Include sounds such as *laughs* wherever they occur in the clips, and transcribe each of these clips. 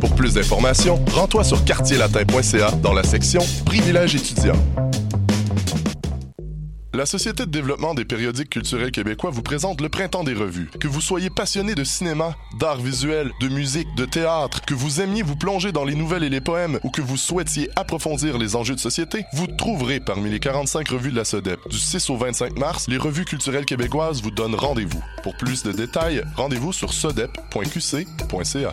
Pour plus d'informations, rends-toi sur quartierlatin.ca dans la section Privilèges étudiants. La Société de développement des périodiques culturels québécois vous présente le Printemps des revues. Que vous soyez passionné de cinéma, d'art visuel, de musique, de théâtre, que vous aimiez vous plonger dans les nouvelles et les poèmes ou que vous souhaitiez approfondir les enjeux de société, vous trouverez parmi les 45 revues de la SODEP. Du 6 au 25 mars, les revues culturelles québécoises vous donnent rendez-vous. Pour plus de détails, rendez-vous sur sodep.qc.ca.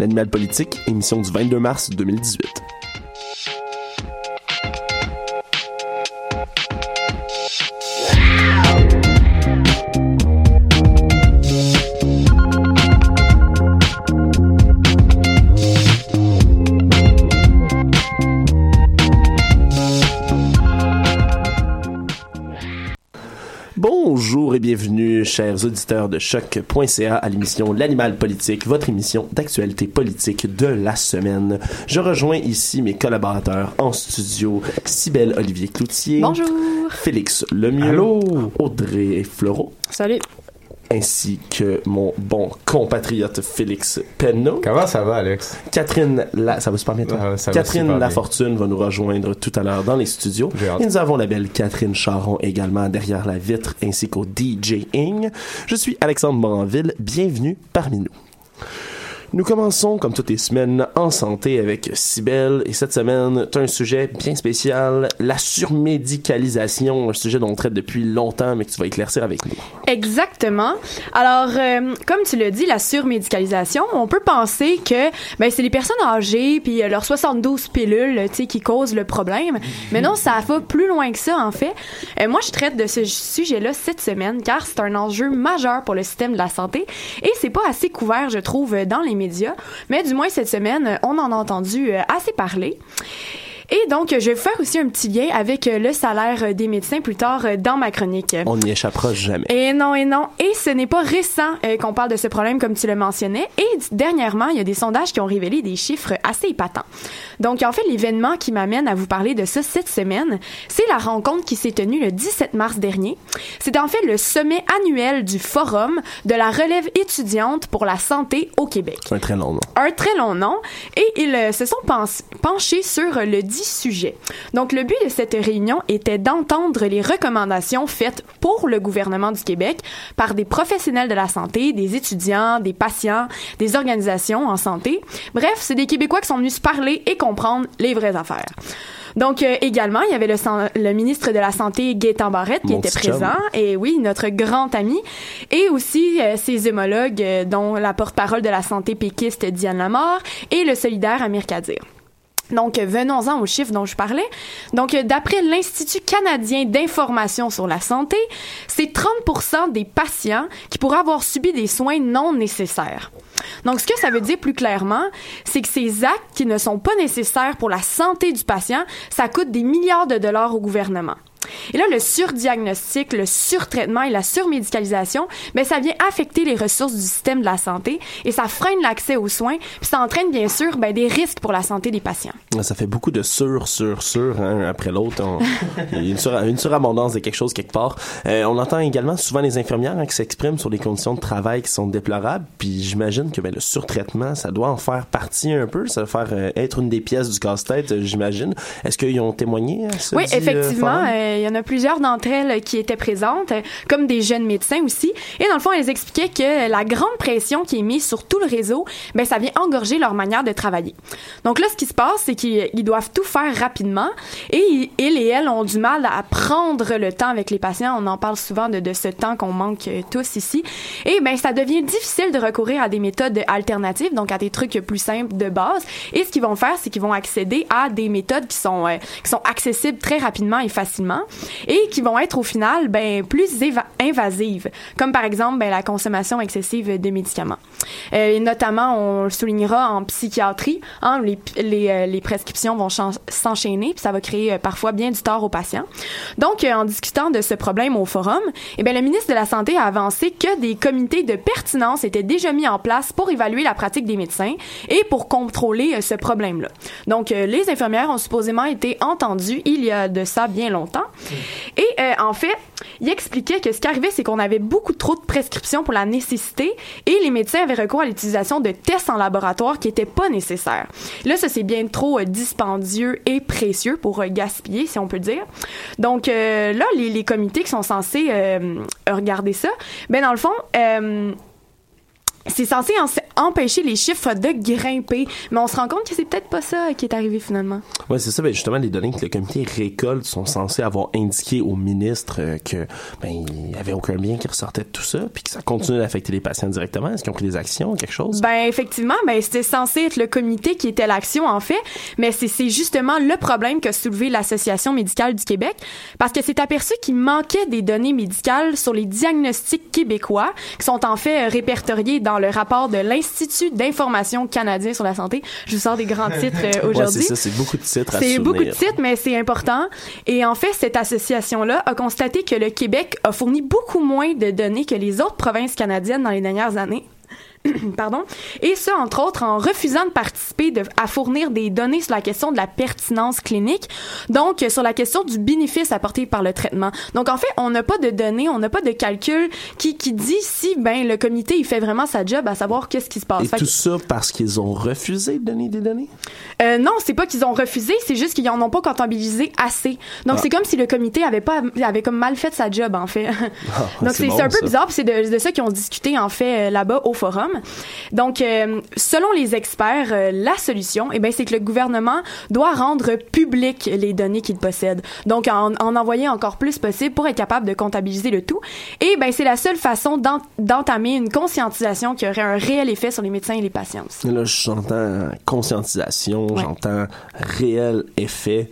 L'animal politique, émission du 22 mars 2018. Chers auditeurs de choc.ca à l'émission L'Animal politique, votre émission d'actualité politique de la semaine. Je rejoins ici mes collaborateurs en studio, Cybelle Olivier Cloutier. Bonjour. Félix Lemieux. Audrey Fleureau. Salut. Ainsi que mon bon compatriote Félix Penneau. Comment ça va, Alex? Catherine, La... ça va super bien, toi? Ah, ça va Catherine bien. Lafortune va nous rejoindre tout à l'heure dans les studios. Et nous avons la belle Catherine Charon également derrière la vitre ainsi qu'au DJing. Je suis Alexandre Moranville. Bienvenue parmi nous. Nous commençons, comme toutes les semaines, en santé avec Cybelle. Et cette semaine, tu as un sujet bien spécial, la surmédicalisation, un sujet dont on traite depuis longtemps, mais que tu vas éclaircir avec nous. Exactement. Alors, euh, comme tu l'as dit, la surmédicalisation, on peut penser que ben, c'est les personnes âgées puis euh, leurs 72 pilules qui causent le problème. Mais non, ça va plus loin que ça, en fait. Euh, moi, je traite de ce sujet-là cette semaine car c'est un enjeu majeur pour le système de la santé et c'est pas assez couvert, je trouve, dans les Mais du moins, cette semaine, on en a entendu euh, assez parler. Et donc, je vais vous faire aussi un petit lien avec euh, le salaire euh, des médecins plus tard euh, dans ma chronique. On n'y échappera jamais. Et non, et non. Et ce n'est pas récent qu'on parle de ce problème, comme tu le mentionnais. Et dernièrement, il y a des sondages qui ont révélé des chiffres assez épatants. Donc, en fait, l'événement qui m'amène à vous parler de ça cette semaine, c'est la rencontre qui s'est tenue le 17 mars dernier. C'est en fait le sommet annuel du Forum de la relève étudiante pour la santé au Québec. Un très long nom. Un très long nom. Et ils se sont penchés sur le 10 donc, le but de cette réunion était d'entendre les recommandations faites pour le gouvernement du Québec par des professionnels de la santé, des étudiants, des patients, des organisations en santé. Bref, c'est des Québécois qui sont venus se parler et comprendre les vraies affaires. Donc euh, également, il y avait le, ministre de la Santé Gaétan Barrette qui était présent et oui, notre grand ami et aussi euh, ses homologues euh, dont la porte-parole de la santé péquiste Diane Lamar et le solidaire Amir Kadir. Donc, euh, venons-en aux chiffres dont je parlais. Donc, euh, d'après l'Institut canadien d'information sur la santé, c'est 30 des patients qui pourraient avoir subi des soins non nécessaires. Donc, ce que ça veut dire plus clairement, c'est que ces actes qui ne sont pas nécessaires pour la santé du patient, ça coûte des milliards de dollars au gouvernement. Et là, le surdiagnostic, le surtraitement et la surmédicalisation, ben ça vient affecter les ressources du système de la santé et ça freine l'accès aux soins, puis ça entraîne bien sûr ben, des risques pour la santé des patients. Ça fait beaucoup de sur, sur, sur, hein, après l'autre. *laughs* Une, sur, une surabondance de quelque chose quelque part. Euh, on entend également souvent les infirmières hein, qui s'expriment sur les conditions de travail qui sont déplorables, puis j'imagine que ben, le surtraitement, ça doit en faire partie un peu, ça va faire euh, être une des pièces du casse-tête, euh, j'imagine. Est-ce qu'ils ont témoigné à ce Oui, dit, effectivement. euh, Il y en a plusieurs d'entre elles qui étaient présentes, euh, comme des jeunes médecins aussi. Et dans le fond, elles expliquaient que la grande pression qui est mise sur tout le réseau, ben ça vient engorger leur manière de travailler. Donc là, ce qui se passe, c'est qu'ils ils doivent tout faire rapidement et ils et elles ont du mal à prendre le temps avec les patients. On en parle souvent de, ce temps qu'on manque euh, tous ici. Et ben ça devient difficile de recourir à des méthodes alternatives, donc à des trucs plus simples de base. Et ce qu'ils vont faire, c'est qu'ils vont accéder à des méthodes qui sont euh, qui sont accessibles très rapidement et facilement et qui vont être au final ben plus invasives, comme par exemple ben, la consommation excessive de médicaments. Euh, et notamment, on le soulignera en psychiatrie, hein, les, les, euh, les prescriptions vont s'enchaîner, puis ça va créer euh, parfois bien du tort aux patients. Donc, euh, en discutant de ce problème au forum, eh bien, le ministre de la Santé a avancé que des comités de pertinence étaient déjà mis en place pour évaluer la pratique des médecins et pour contrôler ce problème-là. Donc, les infirmières ont supposément été entendues il y a de ça bien longtemps. Et euh, en fait, il expliquait que ce qui arrivait, c'est qu'on avait beaucoup trop de prescriptions pour la nécessité et les médecins avaient recours à l'utilisation de tests en laboratoire qui n'étaient pas nécessaires. Là, ça, c'est bien trop euh, dispendieux et précieux pour euh, gaspiller, si on peut dire. Donc là, les, les comités qui sont censés regarder ça, ben dans le fond, c'est censé en- empêcher les chiffres de grimper, mais on se rend compte que c'est peut-être pas ça qui est arrivé finalement. Ouais, c'est ça. Ben, justement, les données que le comité récolte sont censées avoir indiqué au ministre euh, que ben il y avait aucun bien qui ressortait de tout ça, puis que ça continue d'affecter les patients directement. Est-ce qu'ils ont pris des actions, quelque chose? Ben effectivement, ben c'était censé être le comité qui était l'action en fait, mais c'est justement le problème qu'a soulevé l'Association médicale du Québec parce que c'est aperçu qu'il manquait des données médicales sur les diagnostics québécois qui sont en fait répertoriés dans le rapport de l'Institut d'information canadien sur la santé. Je vous sors des grands *laughs* titres euh, Ouais, aujourd'hui. c'est ça. C'est beaucoup de titres à C'est beaucoup de titres, mais c'est important. Et en fait, cette association-là a constaté que le Québec a fourni beaucoup moins de données que les autres provinces canadiennes dans les dernières années. *clears throat* Pardon. Et ça, entre autres, en refusant de participer de- à fournir des données sur la question de la pertinence clinique, donc euh, sur la question du bénéfice apporté par le traitement. Donc, en fait, on n'a pas de données, on n'a pas de calcul qui, qui dit si ben le comité il fait vraiment sa job à savoir qu'est-ce qui se passe. Et Fait tout que- ça parce qu'ils ont refusé de donner des données? euh, non, c'est pas qu'ils ont refusé, c'est juste qu'ils en ont pas comptabilisé assez. Donc Ah. c'est comme si le comité avait pas avait comme mal fait sa job en fait. *laughs* Donc c'est bon, un peu ça. bizarre, puis c'est de, de ça qu'ils ont discuté en fait euh, là-bas au forum. Donc euh, selon les experts, euh, la solution, eh ben c'est que le gouvernement doit rendre public les données qu'il possède. Donc en, en envoyer encore plus possible pour être capable de comptabiliser le tout. Et ben c'est la seule façon d'en- d'entamer une conscientisation qui aurait un réel effet sur les médecins et les patients. Là, j'entends conscientisation, Ouais. j'entends réel effet.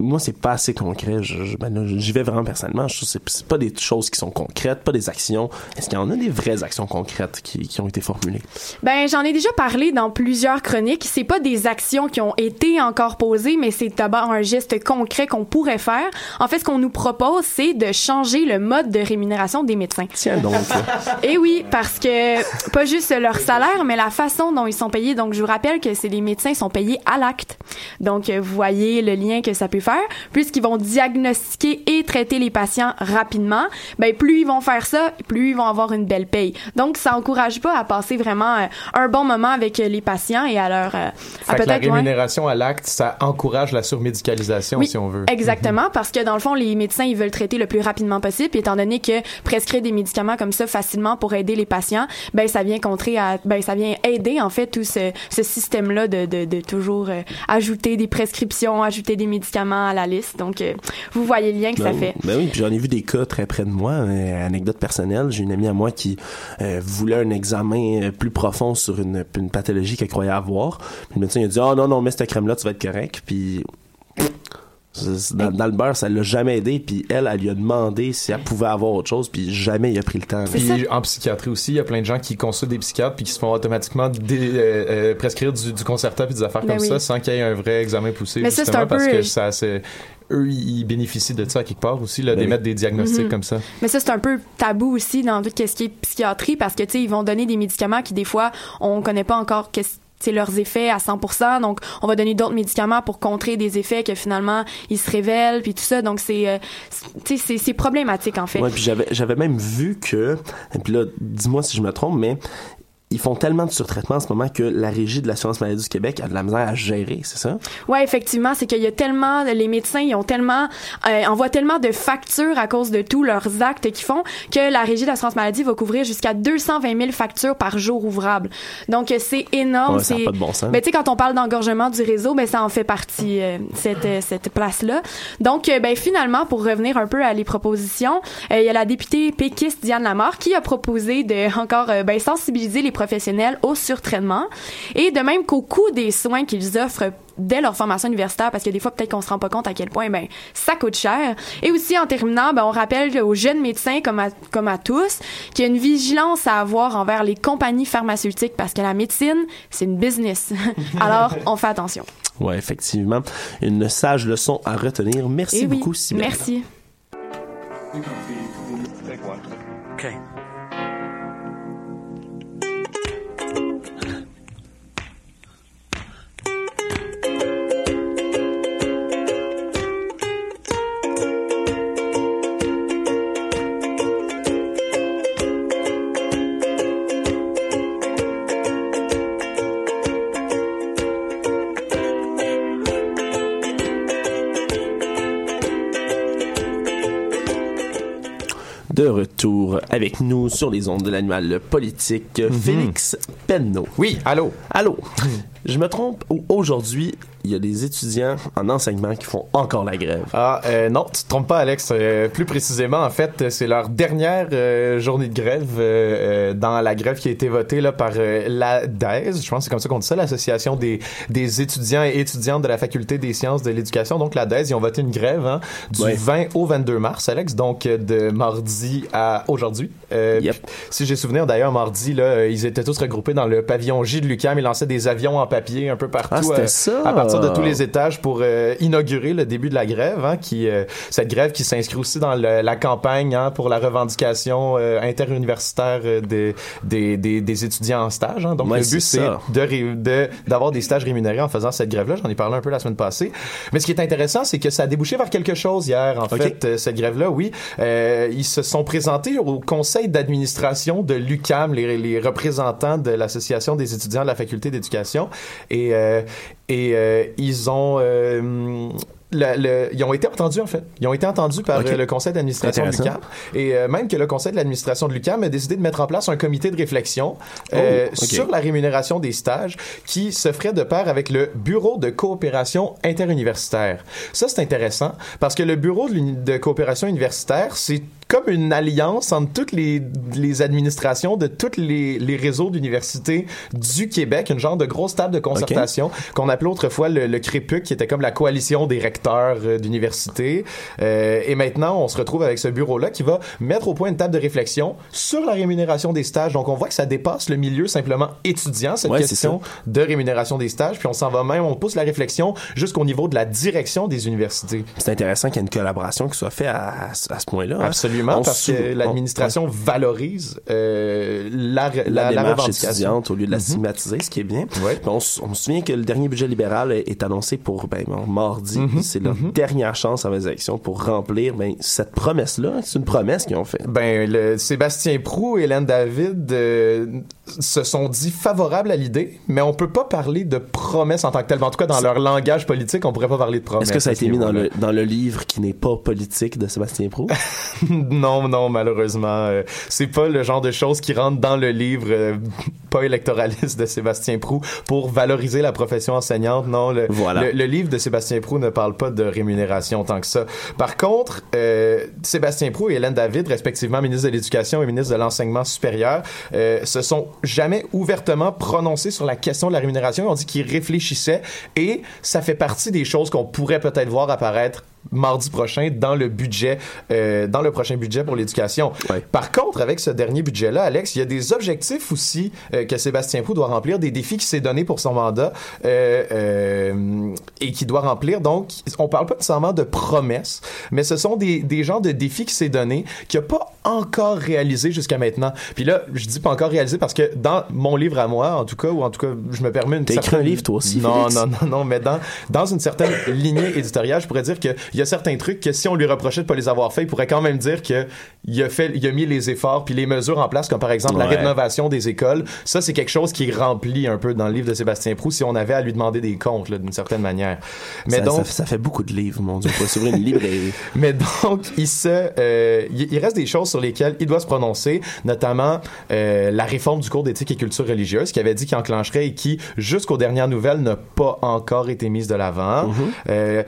Moi, c'est pas assez concret. Je, je- ben j'y vais vraiment personnellement. Je c'est- pas des choses qui sont concrètes, pas des actions. Est-ce qu'il y en a des vraies actions concrètes qui, qui ont été formulées? Ben, j'en ai déjà parlé dans plusieurs chroniques. C'est pas des actions qui ont été encore posées, mais c'est d'abord un geste concret qu'on pourrait faire. En fait, ce qu'on nous propose, c'est de changer le mode de rémunération des médecins. Tiens donc. *laughs* Et oui, parce que pas juste leur salaire, mais la façon dont ils sont payés. Donc, je vous rappelle que c'est les médecins sont payés à l'acte. Donc, euh, vous voyez le lien que ça peut faire. Puisqu'ils vont diagnostiquer et traiter les patients rapidement, ben plus ils vont faire ça, plus ils vont avoir une belle paye. Donc, ça encourage pas à passer vraiment euh, un bon moment avec euh, les patients et à leur euh, à la peut-être ouais. rémunération à l'acte, ça encourage la surmédicalisation, Oui, si on veut. Exactement, parce que dans le fond, les médecins, ils veulent traiter le plus rapidement possible, puis étant donné que prescrire des médicaments comme ça facilement pour aider les patients, ben ça vient contrer à, ben ça vient aider en fait tout ce, ce système-là de, de, de toujours euh, ajouter des prescriptions, ajouter des médicaments à la liste. Donc, euh, vous voyez le lien que ça Ben, fait. ben oui, puis j'en ai vu des cas très près de moi. Euh, anecdote personnelle, j'ai une amie à moi qui euh, voulait un examen plus profond sur une, une pathologie qu'elle croyait avoir. Puis le médecin il a dit « Oh non, non, mets cette crème-là, tu vas être correct. » Puis dans, dans le beurre, ça l'a jamais aidé. Puis elle, elle lui a demandé si elle pouvait avoir autre chose. Puis jamais il a pris le temps. Ça. Puis en psychiatrie aussi, il y a plein de gens qui consultent des psychiatres puis qui se font automatiquement dé- euh, euh, prescrire du, du Concerta puis des affaires Ben comme oui. ça sans qu'il y ait un vrai examen poussé. Mais ça, c'est justement, peu- parce que ça c'est eux, ils bénéficient de ça quelque part aussi, là, Ben oui. d'émettre des diagnostics Mhm. comme ça. Mais ça, c'est un peu tabou aussi dans tout ce qui est psychiatrie parce que, tu sais, ils vont donner des médicaments qui, des fois, on connaît pas encore qu'est-ce c'est leurs effets à 100%. Donc, on va donner d'autres médicaments pour contrer des effets que finalement, ils se révèlent, puis tout ça. Donc, c'est, euh, c'est- c'est, c'est problématique, en fait. Ouais, puis j'avais j'avais même vu que et puis là dis-moi si je me trompe mais ils font tellement de surtraitement en ce moment que la régie de l'assurance maladie du Québec a de la misère à gérer, c'est ça? Ouais, effectivement, c'est qu'il y a tellement, les médecins, ils ont tellement, euh, envoient tellement de factures à cause de tous leurs actes qu'ils font que la Régie de l'assurance maladie va couvrir jusqu'à 220 000 factures par jour ouvrable. Donc, c'est énorme. Ouais, c'est, pas de bon sens. Ben, tu sais, quand on parle d'engorgement du réseau, ben, ça en fait partie, euh, cette, euh, cette place-là. Donc, euh, ben, finalement, pour revenir un peu à les propositions, euh, il y a la députée péquiste Diane Lamar qui a proposé de encore, ben, sensibiliser les professionnels au surtraitement. Et de même qu'au coût des soins qu'ils offrent dès leur formation universitaire parce que des fois peut-être qu'on se rend pas compte à quel point ben ça coûte cher. Et aussi en terminant ben on rappelle aux jeunes médecins comme à, comme à tous qu'il y a une vigilance à avoir envers les compagnies pharmaceutiques parce que la médecine c'est une business. *laughs* Alors on fait attention. Ouais, effectivement, une sage leçon à retenir. Merci Et oui, beaucoup Sybelle. merci avec nous sur les ondes de l'animal politique, Félix Penneau. Oui, allô? Allô? Je me trompe ou aujourd'hui, il y a des étudiants en enseignement qui font encore la grève. Ah, euh, non, tu te trompes pas, Alex. Euh, plus précisément, en fait, c'est leur dernière euh, journée de grève euh, euh, dans la grève qui a été votée là, par euh, la DAES. Je pense que c'est comme ça qu'on dit ça, l'Association des, des étudiants et étudiantes de la Faculté des sciences de l'éducation. Donc, la DAES, ils ont voté une grève hein, du Ouais. 20 au 22 mars, Alex. Donc, de mardi à aujourd'hui. Euh, Yep. Si j'ai souvenir, d'ailleurs, mardi, là, ils étaient tous regroupés dans le pavillon J de l'UQAM. Ils lançaient des avions en papier un peu partout. Ah, c'était ça. À partir de tous les étages pour euh, inaugurer le début de la grève, hein, qui euh, cette grève qui s'inscrit aussi dans le- la campagne hein, pour la revendication euh, interuniversitaire euh, des, des, des, des étudiants en stage. hein. Donc Ouais, le but c'est de de d'avoir des stages rémunérés en faisant cette grève-là. J'en ai parlé un peu la semaine passée. Mais ce qui est intéressant, c'est que ça a débouché vers quelque chose hier. En fait, euh, cette grève-là, oui, euh, ils se sont présentés au conseil d'administration de l'UCAM, les, les représentants de l'association des étudiants de la faculté d'éducation, et euh, et euh, ils ont euh, le- le- ils ont été entendus en fait. Ils ont été entendus par euh, le conseil d'administration de l'UCAM et euh, même que le conseil de l'administration de l'UCAM a décidé de mettre en place un comité de réflexion euh, Oh, ok. sur la rémunération des stages qui se ferait de pair avec le bureau de coopération interuniversitaire. Ça c'est intéressant parce que le bureau de, de coopération universitaire c'est comme une alliance entre toutes les, les administrations de tous les, les réseaux d'universités du Québec, une genre de grosse table de concertation qu'on appelait autrefois le, le CREPUC, qui était comme la coalition des recteurs euh, d'universités. Euh, et maintenant, on se retrouve avec ce bureau-là qui va mettre au point une table de réflexion sur la rémunération des stages. Donc, on voit que ça dépasse le milieu simplement étudiant, cette Ouais, question de rémunération des stages. Puis on s'en va même, on pousse la réflexion jusqu'au niveau de la direction des universités. C'est intéressant qu'il y ait une collaboration qui soit faite à, à, à ce point-là. hein. Absolument, On parce que on- l'administration valorise euh, la, la, la, la démarche étudiante au lieu de la Mhm. stigmatiser, ce qui est bien. Ouais. On, on se souvient que le dernier budget libéral est, est annoncé pour ben, mardi. Mhm. C'est leur dernière chance à les élections pour remplir ben, cette promesse-là. C'est une promesse qu'ils ont faite. Ben, le, Sébastien Prou et Hélène David euh, se sont dit favorables à l'idée, mais on peut pas parler de promesses en tant que telle. En tout cas, dans leur langage politique, on pourrait pas parler de promesses. Est-ce que ça a été mis dans le, dans le livre qui n'est pas politique de Sébastien Prou? *laughs* non, non, malheureusement, euh, c'est pas le genre de choses qui rentrent dans le livre euh, *laughs* pas électoraliste de Sébastien Prou pour valoriser la profession enseignante. Non, le, Voilà. le, le livre de Sébastien Prou ne parle pas de rémunération tant que ça. Par contre, euh, Sébastien Prou et Hélène David, respectivement ministre de l'Éducation et ministre de l'Enseignement supérieur, euh, se sont jamais ouvertement prononcés sur la question de la rémunération. Ils ont dit qu'ils réfléchissaient et ça fait partie des choses qu'on pourrait peut-être voir apparaître mardi prochain dans le budget, euh, dans le prochain budget pour l'éducation. Ouais. Par contre, avec ce dernier budget-là, Alex, il y a des objectifs aussi euh, que Sébastien Proux doit remplir, des défis qui s'est donné pour son mandat euh, euh, et qui doit remplir. Donc, on parle pas nécessairement de promesses, mais ce sont des, des genres de défis qui s'est donné qu'il n'a pas encore réalisé jusqu'à maintenant. Puis là, je dis pas encore réalisé parce que dans mon livre à moi, en tout cas, ou en tout cas, je me permets une T'as écrit certaine- un livre, toi aussi, Non, Félix? non, non, non, mais dans, dans une certaine lignée éditoriale, je pourrais dire qu'il y a certains trucs que si on lui reprochait de pas les avoir faits, il pourrait quand même dire que il a fait, il a mis les efforts puis les mesures en place, comme par exemple la rénovation des écoles. Ça, c'est quelque chose qui est rempli un peu dans le livre de Sébastien Proux si on avait à lui demander des comptes, d'une certaine manière. Mais ça, donc, ça, ça fait beaucoup de livres, mon Dieu. On pourrait s'ouvrir une librairie. *laughs* mais donc, il se, euh, il, il reste des choses sur lesquelles il doit se prononcer, notamment euh, la réforme du cours d'éthique et culture religieuse, qui avait dit qu'il enclencherait et qui, jusqu'aux dernières nouvelles, n'a pas encore été mise de l'avant. Euh,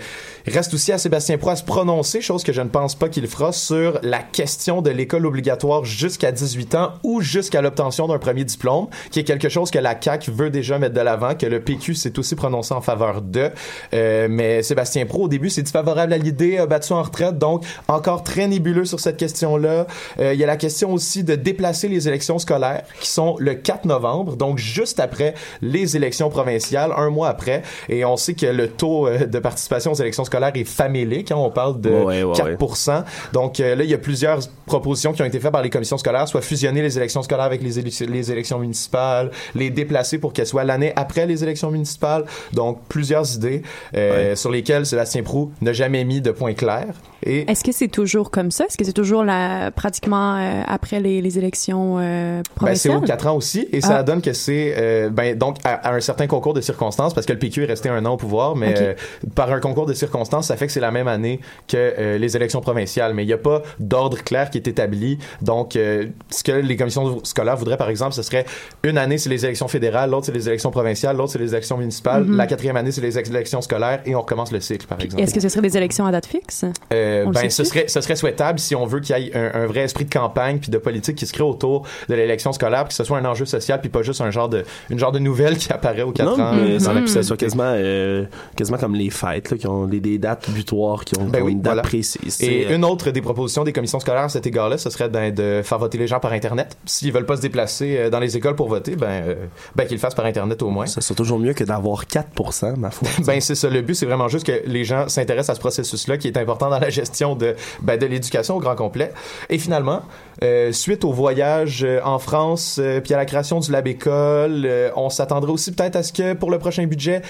il reste aussi à Sébastien Proix à se prononcer, chose que je ne pense pas qu'il fera, sur la question de l'école obligatoire jusqu'à 18 ans ou jusqu'à l'obtention d'un premier diplôme, qui est quelque chose que la CAQ veut déjà mettre de l'avant, que le PQ s'est aussi prononcé en faveur de. Euh, mais Sébastien Pro, au début, s'est dit favorable à l'idée, battu en retraite, donc encore très nébuleux sur cette question-là. Euh, il y a la question aussi de déplacer les élections scolaires, qui sont le 4 novembre, donc juste après les élections provinciales, un mois après. Et on sait que le taux euh, de participation aux élections scolaires est famélique. hein. on parle de Ouais, ouais, 4 Donc euh, là, il y a plusieurs propositions qui ont été faites par les commissions scolaires, soit fusionner les élections scolaires avec les, éle- les élections municipales, les déplacer pour qu'elles soient l'année après les élections municipales. Donc plusieurs idées euh, sur lesquelles Sébastien Prou n'a jamais mis de point clair. Et Est-ce que c'est toujours comme ça? Est-ce que c'est toujours la, pratiquement euh, après les, les élections euh, Ben, c'est provinciales? aux quatre ans aussi, et ça Ah. donne que c'est euh, ben, donc à, à un certain concours de circonstances, parce que le PQ est resté un an au pouvoir, mais par un concours de circonstances, ça fait que c'est la même année que les élections provinciales, mais il n'y a pas d'ordre clair qui est établi. Donc, ce que les commissions scolaires voudraient, par exemple, ce serait une année c'est les élections fédérales, l'autre c'est les élections provinciales, l'autre c'est les élections municipales, Mhm. la quatrième année c'est les élections scolaires, et on recommence le cycle, par exemple. Est-ce que ce serait des élections à date fixe? Euh, ben, ce serait, ce serait souhaitable si on veut qu'il y ait un, un vrai esprit de campagne puis de politique qui se crée autour de l'élection scolaire, puis que ce soit un enjeu social, puis pas juste un genre de, une genre de nouvelle *laughs* qui apparaît aux quatre non, ans. mais euh, ça que ça soit quasiment, euh, quasiment comme les fêtes, là, qui ont des, des dates butoirs, qui ont, Ben qui ont oui, une date voilà. précise. Et euh, une autre des propositions des commissions scolaires à cet égard-là, ce serait ben, de faire voter les gens par Internet. S'ils veulent pas se déplacer euh, dans les écoles pour voter, ben, euh, ben qu'ils le fassent par Internet au moins. Ça serait toujours mieux que d'avoir 4%, ma foi. *laughs* Ben c'est ça. Le but, c'est vraiment juste que les gens s'intéressent à ce processus-là qui est important dans la gestion de ben, de l'éducation au grand complet. Et finalement, euh, suite au voyage euh, en France, euh, puis à la création du Lab École, euh, on s'attendrait aussi peut-être à ce que pour le prochain budget,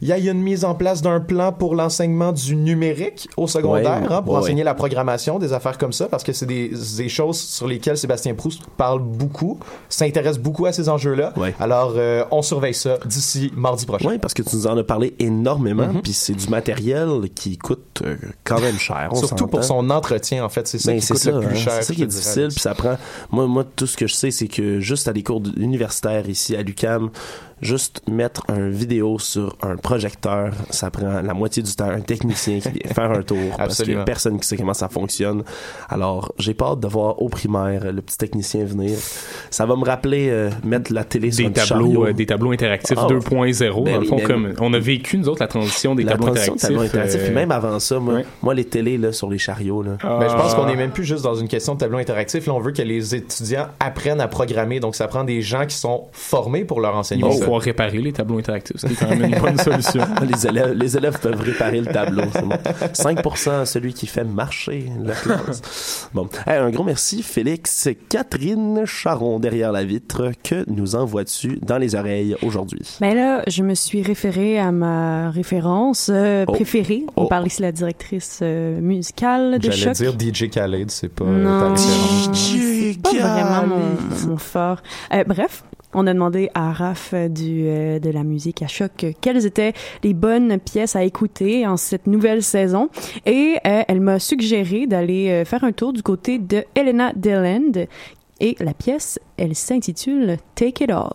il y ait une mise en place d'un plan pour l'enseignement du numérique au secondaire, Ouais, hein, pour ouais, enseigner ouais. la programmation, des affaires comme ça, parce que c'est des, des choses sur lesquelles Sébastien Proust parle beaucoup, s'intéresse beaucoup à ces enjeux-là. Alors, on surveille ça d'ici mardi prochain. Oui, parce que tu nous en as parlé énormément, Mhm. puis c'est du matériel qui coûte quand même cher. On Surtout pour son entretien, en fait. C'est ça Ben, qui c'est coûte ça, le plus hein. cher. C'est ça qui est difficile, puis ça prend. Moi, moi, tout ce que je sais, c'est que juste à des cours universitaires ici à l'UCAM, juste mettre un vidéo sur un projecteur, ça prend la moitié du temps. Un technicien qui vient faire un tour, parce qu'il y a personne qui sait comment ça fonctionne. Alors, j'ai pas hâte de voir au primaire le petit technicien venir. Ça va me rappeler euh, mettre la télé sur des un tableaux, euh, des tableaux interactifs Ah, 2.0. ben dans le oui, fond, ben comme oui. on a vécu nous autres la transition des la tableaux transition de interactifs. tableau interactif, euh, puis même avant ça, moi, moi les télés là, sur les chariots, là, Ben, je pense Ah. qu'on est même plus juste dans une question de tableau interactif. Là, on veut que les étudiants apprennent à programmer. Donc, ça prend des gens qui sont formés pour leur enseigner vont ça. Pouvoir réparer les tableaux interactifs. C'est quand même une bonne solution. *laughs* les, élèves, les élèves peuvent réparer le tableau. bon. 5% celui qui fait marcher la classe. Bon. Hey, un gros merci, Félix. Catherine Charon, derrière la vitre. Que nous envoies-tu dans les oreilles aujourd'hui? Ben là, je me suis référée à ma référence euh, Oh. préférée. On Oh. parle ici de la directrice euh, musicale de J'allais Choc. dire DJ Khaled, c'est pas Non, c'est pas vraiment mon, mon fort. Euh, bref, on a demandé à Raph euh, du, euh, de la musique à choc euh, quelles étaient les bonnes pièces à écouter en cette nouvelle saison. Et elle m'a suggéré d'aller faire un tour du côté de Helena Deland. Et la pièce, elle s'intitule Take It All.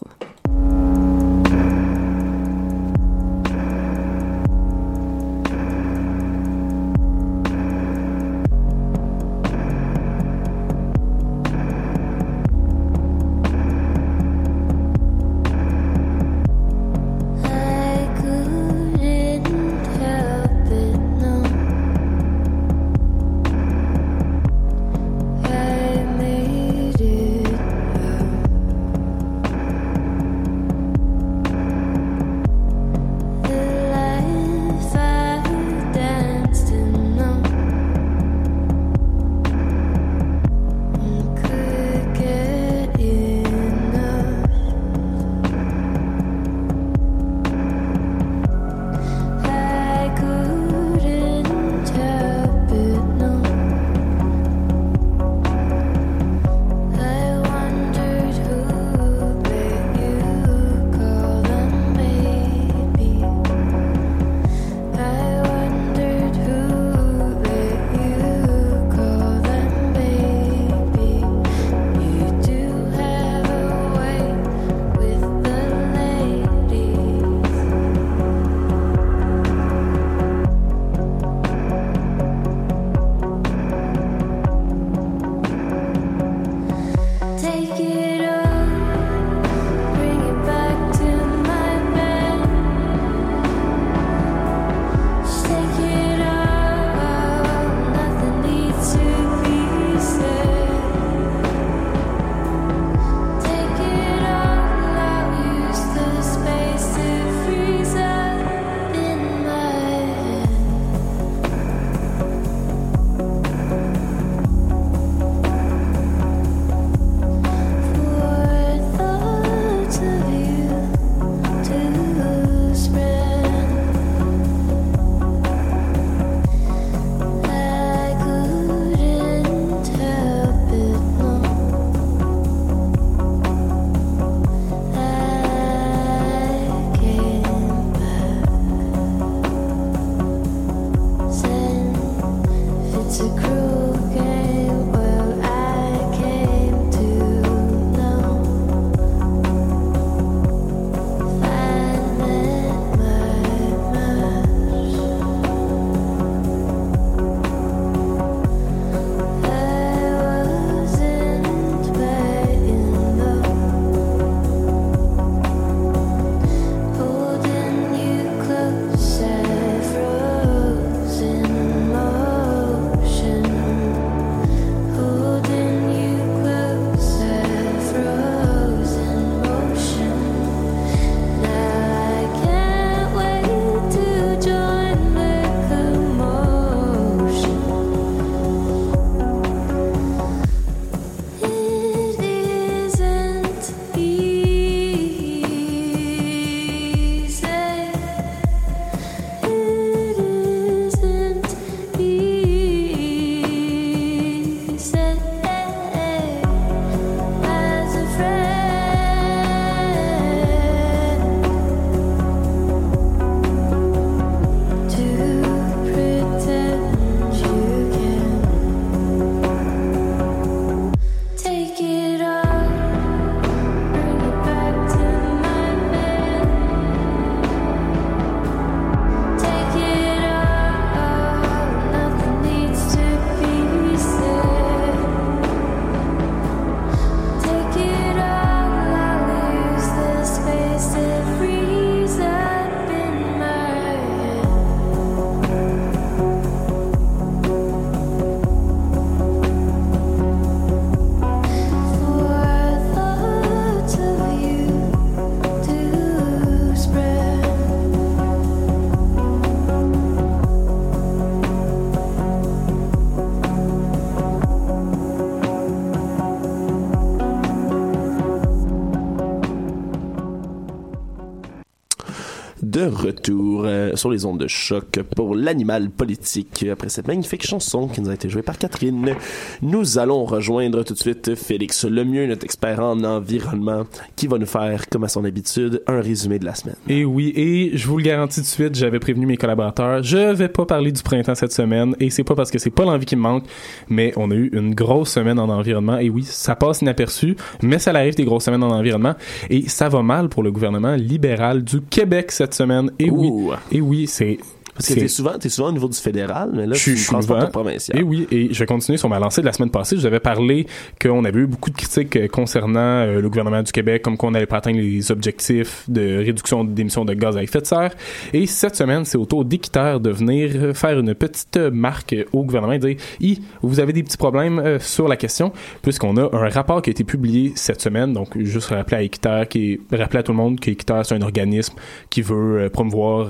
Retour euh, sur les ondes de choc pour l'animal politique. Après cette magnifique chanson qui nous a été jouée par Catherine, nous allons rejoindre tout de suite Félix Lemieux, notre expert en environnement, qui va nous faire, comme à son habitude, un résumé de la semaine. Et oui, et je vous le garantis tout de suite, j'avais prévenu mes collaborateurs, je vais pas parler du printemps cette semaine, et c'est pas parce que c'est pas l'envie qui me manque, mais on a eu une grosse semaine en environnement, et oui, ça passe inaperçu, mais ça arrive des grosses semaines en environnement, et ça va mal pour le gouvernement libéral du Québec cette semaine. Et oui, et oui, c'est parce que t'es souvent, es souvent au niveau du fédéral, mais là, je tu souvent, provincial. Et oui, et je vais continuer sur ma lancée de la semaine passée. Je vous avais parlé qu'on avait eu beaucoup de critiques euh, concernant euh, le gouvernement du Québec, comme qu'on n'allait pas atteindre les objectifs de réduction d'émissions de gaz à effet de serre. Et cette semaine, c'est au tour d'Équiterre de venir faire une petite marque au gouvernement et dire, I, vous avez des petits problèmes euh, sur la question, puisqu'on a un rapport qui a été publié cette semaine. Donc, juste rappeler à Équiterre, qui rappeler à tout le monde qu'Équiterre, c'est un organisme qui veut promouvoir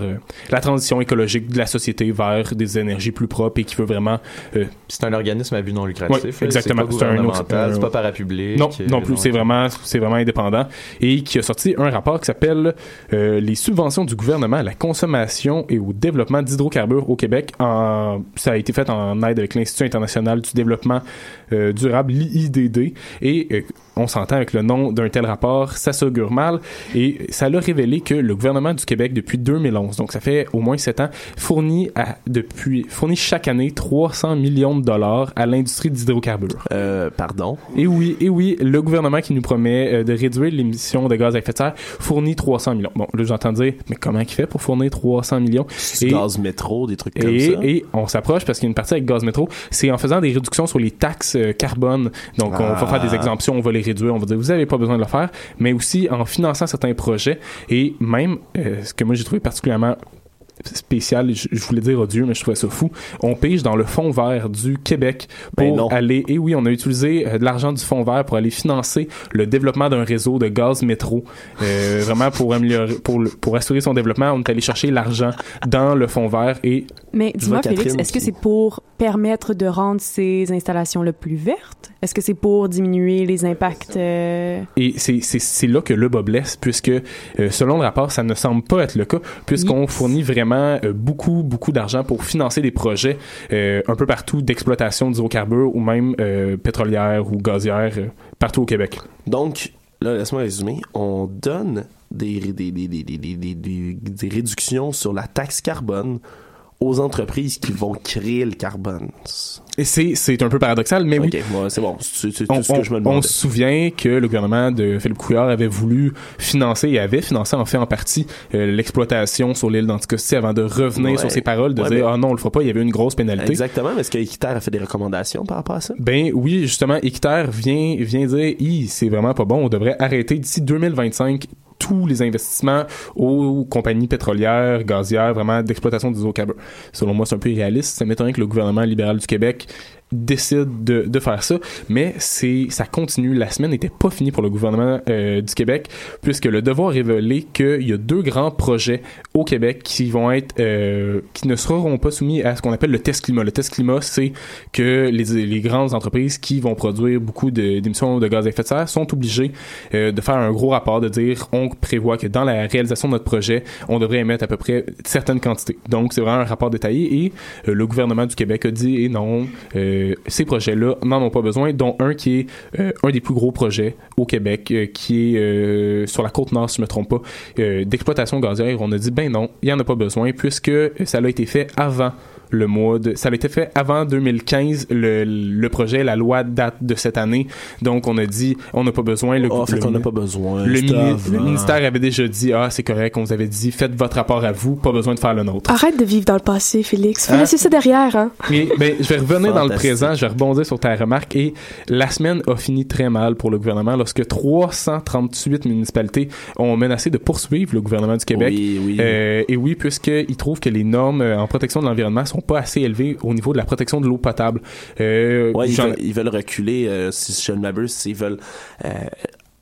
la transition écologique de la société vers des énergies plus propres et qui veut vraiment. Euh, c'est un organisme à but non lucratif. exactement. C'est pas gouvernemental, c'est pas parapublic. Non, non plus. C'est vraiment, c'est vraiment indépendant et qui a sorti un rapport qui s'appelle euh, les subventions du gouvernement à la consommation et au développement d'hydrocarbures au Québec. En, ça a été fait en aide avec l'Institut international du développement euh, durable, l'IIDD, et on s'entend avec le nom d'un tel rapport, ça s'augure mal, et ça l'a révélé que le gouvernement du Québec, depuis 2011, donc ça fait au moins sept ans, fournit, à, depuis, fournit chaque année 300 millions de dollars à l'industrie d'hydrocarbures. Euh, pardon? Et oui, et oui, le gouvernement qui nous promet euh, de réduire l'émission de gaz à effet de serre fournit 300 millions. Bon, là, j'entends dire, mais comment il fait pour fournir 300 millions? Et, gaz métro, des trucs comme ça? Et on s'approche parce qu'il y a une partie avec gaz métro, c'est en faisant des réductions sur les taxes euh, carbone. Donc, on va faire des ah. exemptions, on va les réduire, on va dire, vous n'avez pas besoin de le faire, mais aussi en finançant certains projets et même, euh, ce que moi j'ai trouvé particulièrement spécial, je, voulais dire odieux, mais je trouvais ça fou. On pige dans le fond vert du Québec ben pour aller, et oui, on a utilisé euh, de l'argent du fond vert pour aller financer le développement d'un réseau de gaz métro. Euh, *laughs* vraiment pour améliorer, pour, pour assurer son développement, on est allé chercher l'argent dans le fond vert et. Mais dis-moi, Félix, est-ce que c'est pour permettre de rendre ces installations le plus vertes? Est-ce que c'est pour diminuer les impacts? Euh? Et c'est là que le bas blesse, puisque selon le rapport, ça ne semble pas être le cas, puisqu'on fournit vraiment euh, beaucoup, beaucoup d'argent pour financer des projets euh, un peu partout d'exploitation d'hydrocarbures ou même euh, pétrolières ou gazières partout au Québec. Donc, là, laisse-moi résumer. On donne des, des, des, des, réductions sur la taxe carbone aux entreprises qui vont créer le carbone. Et c'est, c'est un peu paradoxal, mais oui. c'est bon. C'est, tout ce que je me On se souvient que le gouvernement de Philippe Couillard avait voulu financer et avait financé en fait en partie euh, l'exploitation sur l'île d'Anticosti avant de revenir sur ses paroles, de dire ah non on le fera pas, il y avait une grosse pénalité. Exactement. Mais est-ce qu'Équiterre a fait des recommandations par rapport à ça? Ben oui, justement, Équiterre vient vient dire, c'est vraiment pas bon, on devrait arrêter d'ici 2025 tous les investissements aux compagnies pétrolières, gazières, vraiment d'exploitation des hydrocarbures. Selon moi, c'est un peu irréaliste. Ça m'étonnerait que le gouvernement libéral du Québec décide de, de faire ça, mais c'est ça continue. La semaine n'était pas finie pour le gouvernement euh, du Québec, puisque le devoir révélé qu'il y a deux grands projets au Québec qui vont être euh, qui ne seront pas soumis à ce qu'on appelle le test climat. Le test climat, c'est que les, les grandes entreprises qui vont produire beaucoup d'émissions de, gaz à effet de serre sont obligées euh, de faire un gros rapport, de dire on prévoit que dans la réalisation de notre projet, on devrait émettre à peu près certaines quantités. Donc c'est vraiment un rapport détaillé et le gouvernement du Québec a dit et non. Euh, ces projets-là n'en ont pas besoin, dont un qui est euh, un des plus gros projets au Québec, euh, qui est sur la côte nord, si je me trompe pas, d'exploitation gazière. On a dit, ben non, il n'y en a pas besoin, puisque ça a été fait avant le mois de... Ça a été fait avant 2015, le, le projet, la loi date de cette année. Donc, on a dit, on n'a pas besoin. Le, oh, fait qu'on n'a pas besoin. Le, ministère avait déjà dit, ah, c'est correct, on vous avait dit, faites votre rapport à vous, pas besoin de faire le nôtre. Arrête de vivre dans le passé, Félix. Faut hein? laisser ça derrière, hein. Mais, ben, je vais revenir dans le présent, je vais rebondir sur ta remarque. Et la semaine a fini très mal pour le gouvernement lorsque 338 municipalités ont menacé de poursuivre le gouvernement du Québec. Oui, oui. Euh, et oui, puisqu'ils trouvent que les normes euh, en protection de l'environnement sont pas assez élevés au niveau de la protection de l'eau potable. Euh, ouais, ils, veulent, reculer, euh, si je ne m'abuse, s'ils veulent euh,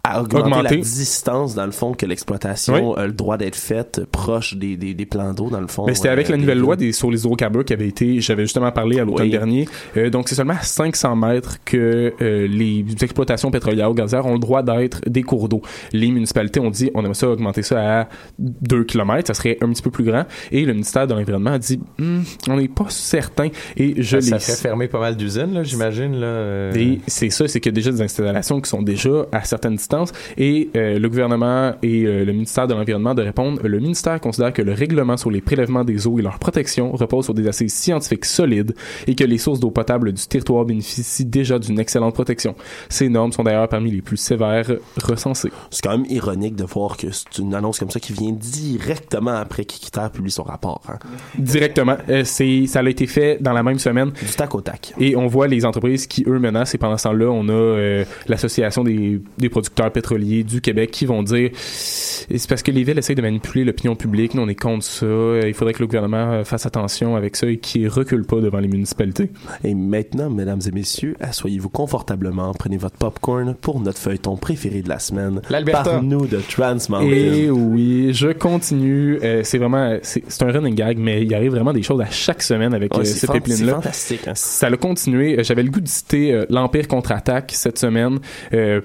à augmenter Augmenter. la distance, dans le fond, que l'exploitation Oui. a le droit d'être faite proche des, des, des plans d'eau, dans le fond. Mais c'était euh, avec la des nouvelle loi des, sur les hydrocarbures qui avait été, j'avais justement parlé à l'automne Oui. dernier. Euh, donc, c'est seulement à 500 mètres que euh, les exploitations pétrolières ou gazières ont le droit d'être des cours d'eau. Les municipalités ont dit, on aimerait ça augmenter ça à 2 km, ça serait un petit peu plus grand. Et le ministère de l'Environnement a dit, Hmm, on n'est pas certain. Et je ça les ferait fermer pas mal d'usines, là, j'imagine. Là, euh. et c'est ça, c'est qu'il y a déjà des installations qui sont déjà à certaines distances et euh, le gouvernement et euh, le ministère de l'Environnement de répondre. Le ministère considère que le règlement sur les prélèvements des eaux et leur protection repose sur des assises scientifiques solides et que les sources d'eau potable du territoire bénéficient déjà d'une excellente protection. Ces normes sont d'ailleurs parmi les plus sévères recensées. C'est quand même ironique de voir que c'est une annonce comme ça qui vient directement après qu'Équiterre publie son rapport. Hein. Directement, euh, c'est ça a été fait dans la même semaine. Du tac au tac. Et on voit les entreprises qui, eux, menacent. Et pendant ce temps-là, on a l'Association des, des producteurs pétroliers du Québec qui vont dire c'est parce que les villes essayent de manipuler l'opinion publique. Nous, on est contre ça. Il faudrait que le gouvernement fasse attention avec ça et qu'il recule pas devant les municipalités. Et maintenant, mesdames et messieurs, asseyez-vous confortablement, prenez votre popcorn pour notre feuilleton préféré de la semaine. L'Alberta. Par-nous de Trans Mountain. Et oui, je continue. Euh, c'est vraiment, c'est un running gag, mais il arrive vraiment des choses à chaque semaine avec Ouais, euh, c'est ce fan- c'est pipeline-là. fantastique. hein. Ça a continué. Euh, J'avais le goût de citer euh, l'Empire contre-attaque cette semaine,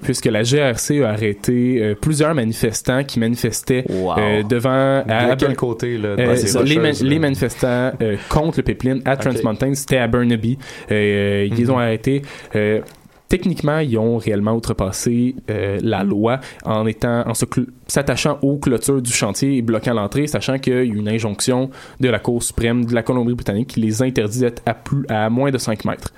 puisque la GRC a arrêté euh, plusieurs manifestants qui manifestaient Wow. euh, devant... à- de quel côté, là? euh, dans ces les, manifestants euh, contre le pipeline à Trans. Mountain, c'était à Burnaby. Euh, Ils les Mhm. ont arrêtés. Euh, techniquement, ils ont réellement outrepassé euh, la loi en étant en se s'attachant aux clôtures du chantier et bloquant l'entrée, sachant qu'il y a une injonction de la Cour suprême de la Colombie-Britannique qui les interdit d'être à, plus, à moins de 5 mètres.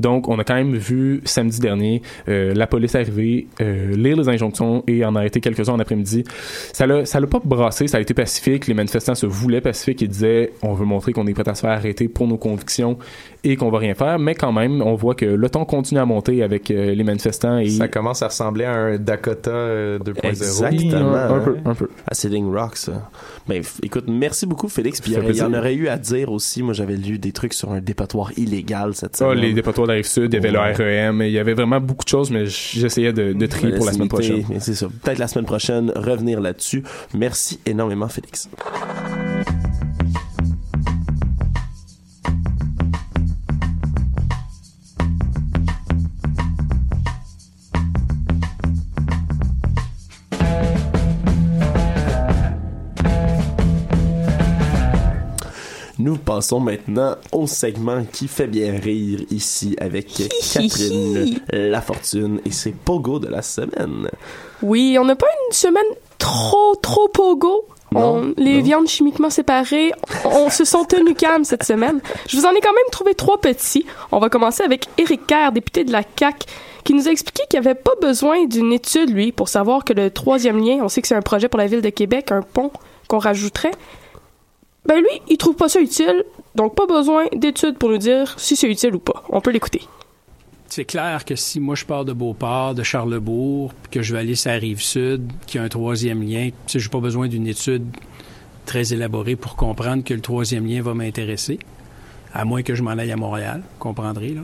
Donc, on a quand même vu samedi dernier euh, la police arriver, euh, lire les injonctions et en arrêter quelques-uns en après-midi. Ça l'a, ça pas brassé, ça a été pacifique. Les manifestants se voulaient pacifiques et disaient on veut montrer qu'on est prêt à se faire arrêter pour nos convictions et qu'on va rien faire. Mais quand même, on voit que le ton continue à monter avec euh, les manifestants et Ça commence à ressembler à un Dakota euh, 2.0. Exactement. un, un peu, un peu. à Sitting Rock, ça. Ben, écoute, merci beaucoup, Félix. Puis il y aurait- il y en aurait eu à dire aussi. Moi, j'avais lu des trucs sur un dépotoir illégal cette Ah, semaine. les dépotoirs de la Rive-Sud, il y avait Ouais. le REM, il y avait vraiment beaucoup de choses, mais j'essayais de, de trier pour la semaine prochaine. C'est ça. Peut-être la semaine prochaine, revenir là-dessus. Merci énormément, Félix. Nous passons maintenant au segment qui fait bien rire ici avec Catherine Lafortune et c'est Pogo de la semaine. Oui, on n'a pas une semaine trop, trop pogo. Non, On- les non. viandes chimiquement séparées, on se sont tenus calmes cette semaine. Je vous en ai quand même trouvé trois petits. On va commencer avec Éric Kerr, député de la CAQ, qui nous a expliqué qu'il n'y avait pas besoin d'une étude, lui, pour savoir que le troisième lien, on sait que c'est un projet pour la ville de Québec, un pont qu'on rajouterait. Ben lui, il trouve pas ça utile, donc pas besoin d'études pour nous dire si c'est utile ou pas. On peut l'écouter. C'est clair que si moi je pars de Beauport, de Charlebourg, que je vais aller sur la rive sud, qu'il y a un troisième lien, je n'ai pas besoin d'une étude très élaborée pour comprendre que le troisième lien va m'intéresser, à moins que je m'en aille à Montréal, comprendrez.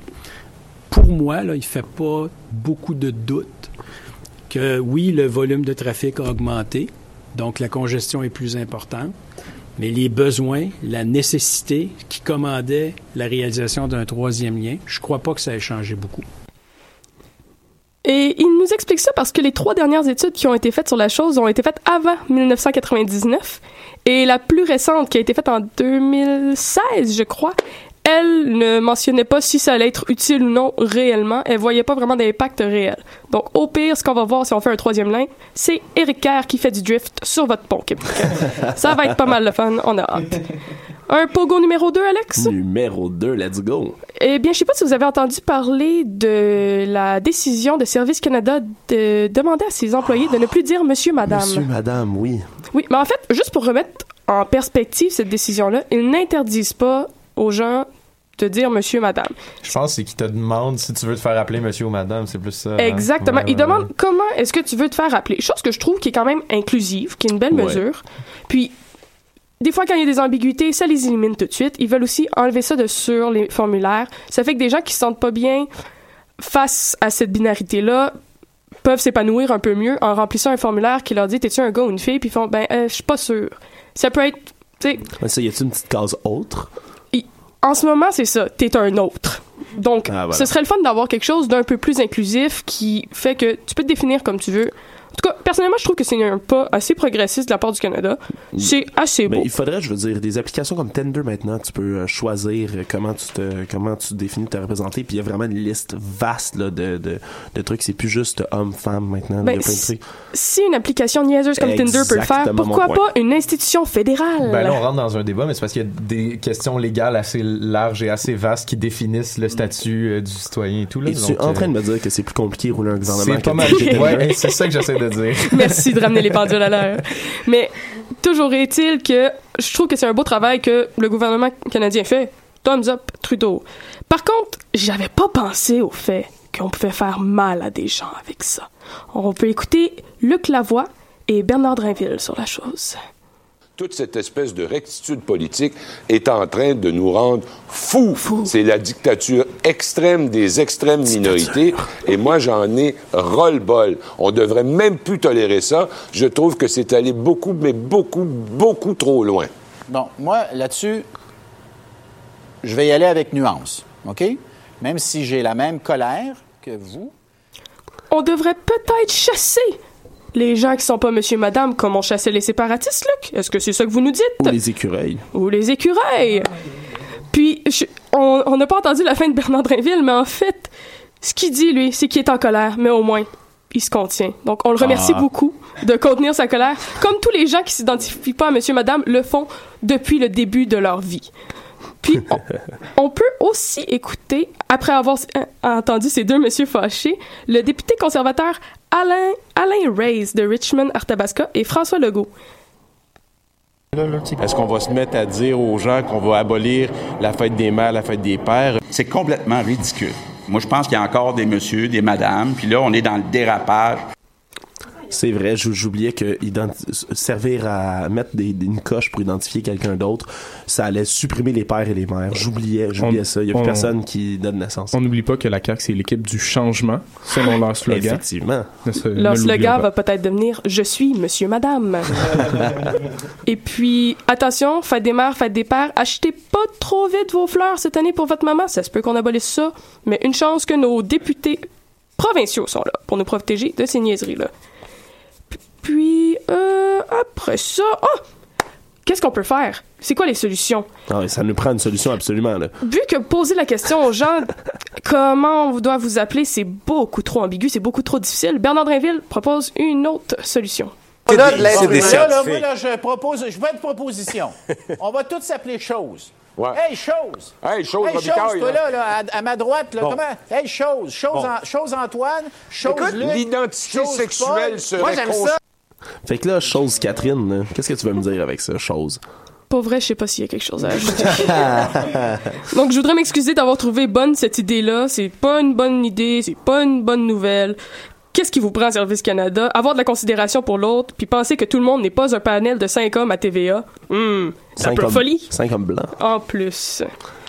Pour moi, là, il ne fait pas beaucoup de doute que oui, le volume de trafic a augmenté, donc la congestion est plus importante, mais les besoins, la nécessité qui commandait la réalisation d'un troisième lien, je crois pas que ça ait changé beaucoup. Et il nous explique ça parce que les trois dernières études qui ont été faites sur la chose ont été faites avant 1999 et la plus récente qui a été faite en 2016, je crois, elle ne mentionnait pas si ça allait être utile ou non réellement. Elle voyait pas vraiment d'impact réel. Donc, au pire, ce qu'on va voir si on fait un troisième lien, c'est Eric Kerr qui fait du drift sur votre pont québécois. *laughs* ça va être pas mal le fun. On a hâte. Un pogo numéro 2, Alex? Numéro 2, let's go. Eh bien, je sais pas si vous avez entendu parler de la décision de Service Canada de demander à ses employés de ne plus dire monsieur, madame. Monsieur, madame, oui. Oui, mais en fait, juste pour remettre en perspective cette décision-là, ils n'interdisent pas aux gens de dire monsieur, madame. Je pense que c'est qu'ils te demandent si tu veux te faire appeler monsieur ou madame, c'est plus ça. hein? Exactement. Ouais, Ils ouais, comment est-ce que tu veux te faire appeler. Chose que je trouve qui est quand même inclusive, qui est une belle Ouais. mesure. Puis, des fois, quand il y a des ambiguïtés, ça les élimine tout de suite. Ils veulent aussi enlever ça de sur les formulaires. Ça fait que des gens qui se sentent pas bien face à cette binarité-là peuvent s'épanouir un peu mieux en remplissant un formulaire qui leur dit t'es-tu un gars ou une fille? Puis ils font ben euh, je suis pas sûr. Ça peut être tu sais Ouais, ça, y a-t-il une petite case autre? En ce moment, c'est ça. T'es un autre. Donc, Ah, voilà. ce serait le fun d'avoir quelque chose d'un peu plus inclusif qui fait que tu peux te définir comme tu veux. Personnellement, je trouve que c'est un pas assez progressiste de la part du Canada. C'est assez Mais beau. il faudrait, je veux dire, des applications comme Tinder maintenant, tu peux euh, choisir euh, comment tu te, comment tu définis te représenter, puis il y a vraiment une liste vaste là, de, de, de trucs. C'est plus juste homme-femme maintenant. il Ben, y a plein de si- trucs. Si une application niaiseuse comme Tinder peut le faire, pourquoi pas une institution fédérale? Ben là, on rentre dans un débat, mais c'est parce qu'il y a des questions légales assez larges et assez vastes qui définissent le statut euh, du citoyen et tout. Là, Et tu es en euh, train de me dire que c'est plus compliqué de rouler un gouvernement C'est pas mal. Ouais, c'est ça que j'essaie de dire. *laughs* Merci de ramener les pendules à l'heure. Mais toujours est-il que je trouve que c'est un beau travail que le gouvernement canadien fait. Thumbs up, Trudeau. Par contre, j'avais pas pensé au fait qu'on pouvait faire mal à des gens avec ça. On peut écouter Luc Lavoie et Bernard Drinville sur la chose. Toute cette espèce de rectitude politique est en train de nous rendre fous. C'est la dictature extrême des extrêmes minorités. Et moi, j'en ai ras-le-bol. On devrait même plus tolérer ça. Je trouve que c'est allé beaucoup, mais beaucoup, beaucoup trop loin. Bon, moi, là-dessus, je vais y aller avec nuance, OK? Même si j'ai la même colère que vous. On devrait peut-être chasser les gens qui sont pas monsieur madame comme on chassait les séparatistes, Luc. Est-ce que c'est ça que vous nous dites? Ou les écureuils. ou les écureuils. Puis, je- on on n'a pas entendu la fin de Bernard Drinville, mais en fait, ce qu'il dit, lui, c'est qu'il est en colère, mais au moins, il se contient. Donc, on le remercie Ah. beaucoup de contenir sa colère, comme tous les gens qui s'identifient pas à monsieur, madame le font depuis le début de leur vie. Puis, on, on peut aussi écouter, après avoir euh, entendu ces deux messieurs fâchés, le député conservateur Alain, Alain Reyes de Richmond, Arthabasca et François Legault. Est-ce qu'on va se mettre à dire aux gens qu'on va abolir la fête des mères, la fête des pères? C'est complètement ridicule. Moi, je pense qu'il y a encore des messieurs, des madames, puis là, on est dans le dérapage. C'est vrai, j'ou- j'oubliais que servir à mettre des, une coche pour identifier quelqu'un d'autre, ça allait supprimer les pères et les mères. J'oubliais, ça. Il y a plus on- personne qui donne naissance. On n'oublie pas que la CAQ, c'est l'équipe du changement, selon leur slogan. Effectivement. Leur slogan va peut-être devenir Je suis Monsieur Madame. *laughs* Et puis, attention, fête des mères, fête des pères, achetez pas trop vite vos fleurs cette année pour votre maman. Ça se peut qu'on abolisse ça. Mais une chance que nos députés provinciaux sont là pour nous protéger de ces niaiseries-là. Puis, euh, après ça, oh! Qu'est-ce qu'on peut faire? C'est quoi les solutions? Ah ça nous prend une solution absolument. Là. Vu que poser la question aux gens, *laughs* comment on doit vous appeler, c'est beaucoup trop ambigu, c'est beaucoup trop difficile, Bernard Drinville propose une autre solution. Là, là, des là, moi, là, je propose, je fais une proposition. *laughs* On va tous s'appeler Chose. Ouais. Hey, Chose! Hey, Chose Hey, Chose, toi, là. là, à, à ma droite, là, Bon. comment? Hey, Chose! Chose, Bon. en- chose Antoine, Chose Écoute, l'identité Chose sexuelle Paul. serait Moi, j'aime cons- ça. Fait que là, chose Catherine, qu'est-ce que tu veux me dire avec ça, chose? Pour vrai, je sais pas s'il y a quelque chose à ajouter. *laughs* Donc, je voudrais m'excuser d'avoir trouvé bonne cette idée-là. C'est pas une bonne idée, c'est pas une bonne nouvelle. Qu'est-ce qui vous prend Service Canada? Avoir de la considération pour l'autre, puis penser que tout le monde n'est pas un panel de cinq hommes à TVA. Hum, c'est un Cinq peu folie. Cinq hommes blancs. En plus.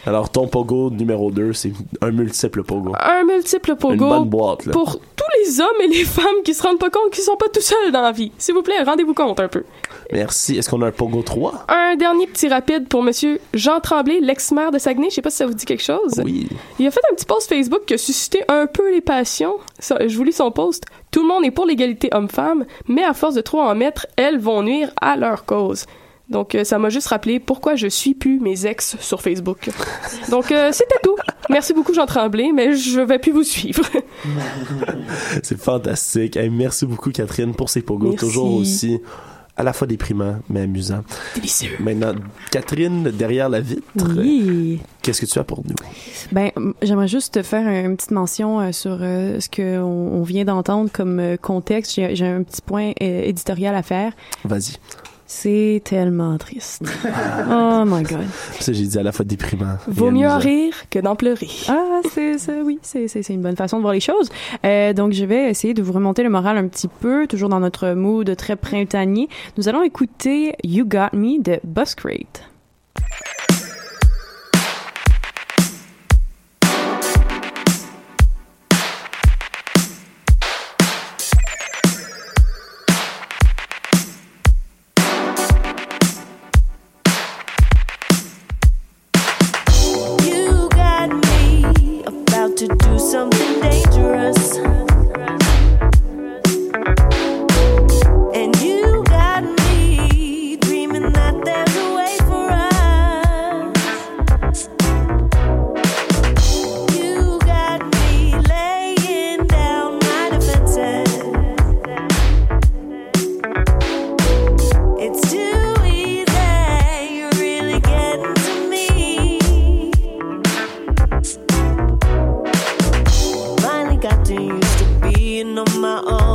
Alors, ton pogo numéro 2, c'est un multiple pogo. Un multiple pogo. Une bonne boîte, là. Pour tous les hommes et les femmes qui se rendent pas compte qu'ils sont pas tout seuls dans la vie. S'il vous plaît, rendez-vous compte un peu. Merci. Est-ce qu'on a un pogo 3? Un dernier petit rapide pour monsieur Jean Tremblay, l'ex-maire de Saguenay. Je sais pas si ça vous dit quelque chose. Oui. Il a fait un petit post Facebook qui a suscité un peu les passions. Ça, je vous lis son post. Tout le monde est pour l'égalité homme-femme, mais à force de trop en mettre, elles vont nuire à leur cause. Donc, euh, ça m'a juste rappelé pourquoi je suis plus mes ex sur Facebook. Donc, euh, c'était tout. Merci beaucoup, Jean Tremblay, mais je vais plus vous suivre. *laughs* C'est fantastique. Hey, merci beaucoup, Catherine, pour ces pogos. Merci. Toujours aussi à la fois déprimant, mais amusant. Délicieux. Maintenant, Catherine, derrière la vitre, Oui. qu'est-ce que tu as pour nous? Ben, j'aimerais juste te faire un- une petite mention euh, sur euh, ce que on, on vient d'entendre comme euh, contexte. J'ai j'ai un petit point euh, éditorial à faire. Vas-y. C'est tellement triste. *laughs* oh my god. Ça, j'ai dit à la fois déprimant. Vaut mieux en rire que d'en pleurer. Ah, c'est c'est- oui, c'est c'est c'est une bonne façon de voir les choses. Euh, donc je vais essayer de vous remonter le moral un petit peu, toujours dans notre mood très printanier. Nous allons écouter You Got Me de Buscrate. my own.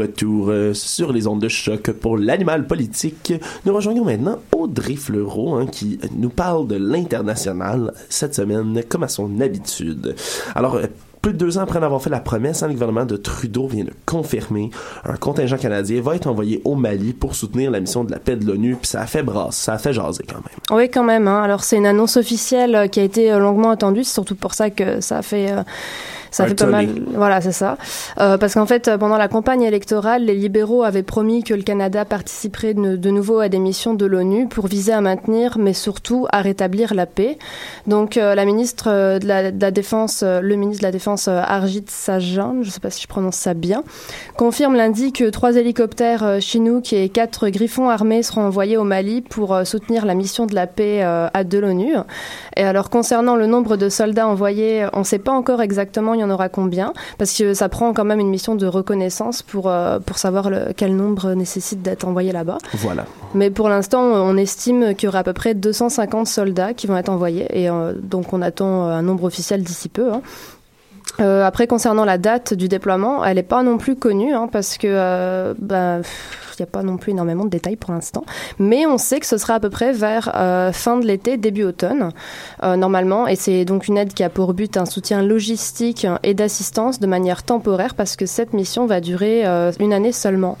Retour euh, sur les ondes de choc pour l'animal politique. Nous rejoignons maintenant Audrey Fleureau hein, qui nous parle de l'international cette semaine comme à son habitude. Alors, euh, plus de deux ans après avoir fait la promesse, hein, le gouvernement de Trudeau vient de confirmer un contingent canadien va être envoyé au Mali pour soutenir la mission de la paix de l'ONU, puis ça a fait brasse, ça a fait jaser quand même. Oui, quand même. Hein. Alors, c'est une annonce officielle euh, qui a été longuement attendue. C'est surtout pour ça que ça a fait... ça fait pas mal. Voilà, c'est ça. Euh, parce qu'en fait, pendant la campagne électorale, les libéraux avaient promis que le Canada participerait de, de nouveau à des missions de l'ONU pour viser à maintenir, mais surtout à rétablir la paix. Donc, euh, la ministre euh, de la, de la Défense, euh, le ministre de la Défense, Arjit Sajjan, je ne sais pas si je prononce ça bien, confirme lundi que trois hélicoptères Chinook et quatre griffons armés seront envoyés au Mali pour soutenir la mission de la paix à de l'ONU. Et alors, concernant le nombre de soldats envoyés, on ne sait pas encore exactement il y en aura combien, parce que ça prend quand même une mission de reconnaissance pour, euh, pour savoir le- quel nombre nécessite d'être envoyé là-bas. Voilà. Mais pour l'instant, on estime qu'il y aura à peu près 250 soldats qui vont être envoyés, et euh, donc on attend euh, un nombre officiel d'ici peu. hein. Euh, après, concernant la date du déploiement, elle n'est pas non plus connue, hein, parce que euh, n'y a pas non plus énormément de détails pour l'instant. Mais on sait que ce sera à peu près vers euh, fin de l'été, début automne, euh, normalement. Et c'est donc une aide qui a pour but un soutien logistique et d'assistance de manière temporaire, parce que cette mission va durer euh, une année seulement.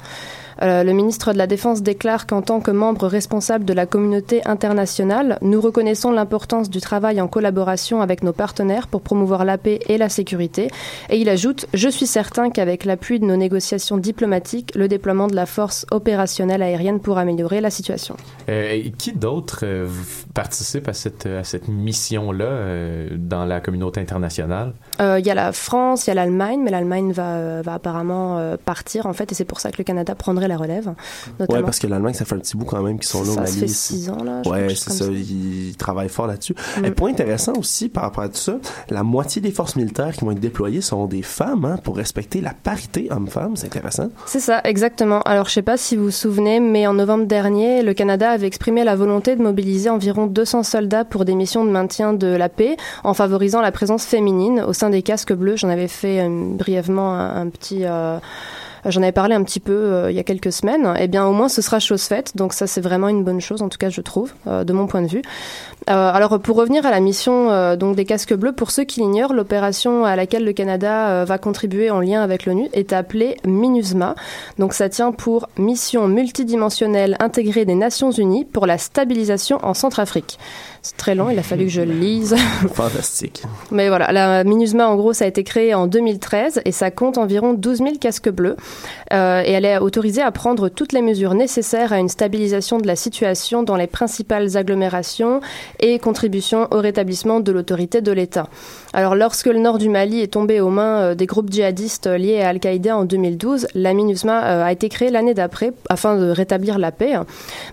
Euh, le ministre de la Défense déclare qu'en tant que membre responsable de la communauté internationale, nous reconnaissons l'importance du travail en collaboration avec nos partenaires pour promouvoir la paix et la sécurité. Et il ajoute Je suis certain qu'avec l'appui de nos négociations diplomatiques, le déploiement de la force opérationnelle aérienne pourra améliorer la situation. Euh, qui d'autre euh, participe à cette, à cette mission-là euh, dans la communauté internationale? Euh, Il y a la France, il y a l'Allemagne, mais l'Allemagne va, va apparemment euh, partir en fait, et c'est pour ça que le Canada prendrait la relève. Ouais, parce que l'Allemagne, ça fait un petit bout quand même qu'ils sont là au Ça Mali. fait six ans, là, crois, c'est ça. Ils travaillent fort là-dessus. Mm. Et point intéressant aussi par rapport à tout ça, la moitié des forces militaires qui vont être déployées sont des femmes, hein, pour respecter la parité homme-femme. C'est intéressant. C'est ça, exactement. Alors, je sais pas si vous vous souvenez, mais en novembre dernier, le Canada avait exprimé la volonté de mobiliser environ 200 soldats pour des missions de maintien de la paix, en favorisant la présence féminine au sein des casques bleus. J'en avais fait euh, brièvement un, un petit. Euh, J'en avais parlé un petit peu euh, il y a quelques semaines. Eh bien, au moins, ce sera chose faite. Donc, ça, c'est vraiment une bonne chose, en tout cas, je trouve, euh, de mon point de vue. Alors, pour revenir à la mission donc des casques bleus, pour ceux qui l'ignorent, l'opération à laquelle le Canada va contribuer en lien avec l'ONU est appelée MINUSMA. Donc, ça tient pour Mission multidimensionnelle intégrée des Nations Unies pour la stabilisation en Centrafrique. C'est très long, il a fallu que je le lise. *laughs* Fantastique. Mais voilà, la MINUSMA, en gros, ça a été créé en 2013 et ça compte environ 12 000 casques bleus. Euh, et elle est autorisée à prendre toutes les mesures nécessaires à une stabilisation de la situation dans les principales agglomérations et contribution au rétablissement de l'autorité de l'État. Alors, lorsque le nord du Mali est tombé aux mains euh, des groupes djihadistes liés à Al-Qaïda en 2012, la MINUSMA euh, a été créée l'année d'après afin de rétablir la paix.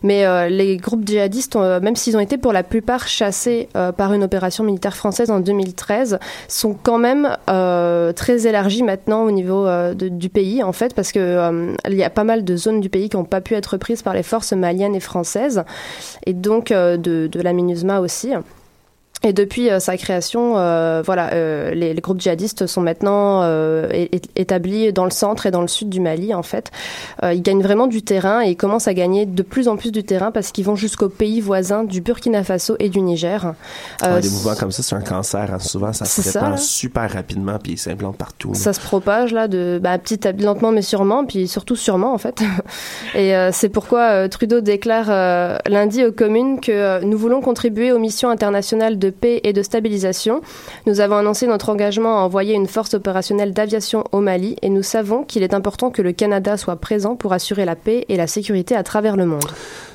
Mais euh, les groupes djihadistes, même s'ils ont été pour la plupart chassés euh, par une opération militaire française en 2013, sont quand même euh, très élargis maintenant au niveau euh, du pays, en fait, parce que euh, il y a pas mal de zones du pays qui n'ont pas pu être prises par les forces maliennes et françaises, et donc euh, de, de la MINUSMA aussi. Et depuis euh, sa création, euh, voilà, euh, les, les groupes djihadistes sont maintenant euh, établis dans le centre et dans le sud du Mali, en fait. Euh, ils gagnent vraiment du terrain et ils commencent à gagner de plus en plus du terrain parce qu'ils vont jusqu'aux pays voisins du Burkina Faso et du Niger. Euh, Ouais, des mouvements comme ça, c'est un cancer. hein. Souvent, ça se répand là. super rapidement puis il s'implante partout. là. Ça se propage là de bah, petit à lentement mais sûrement, puis surtout sûrement en fait. *laughs* Et euh, c'est pourquoi euh, Trudeau déclare euh, lundi aux communes que nous voulons contribuer aux missions internationales de paix et de stabilisation. Nous avons annoncé notre engagement à envoyer une force opérationnelle d'aviation au Mali et nous savons qu'il est important que le Canada soit présent pour assurer la paix et la sécurité à travers le monde.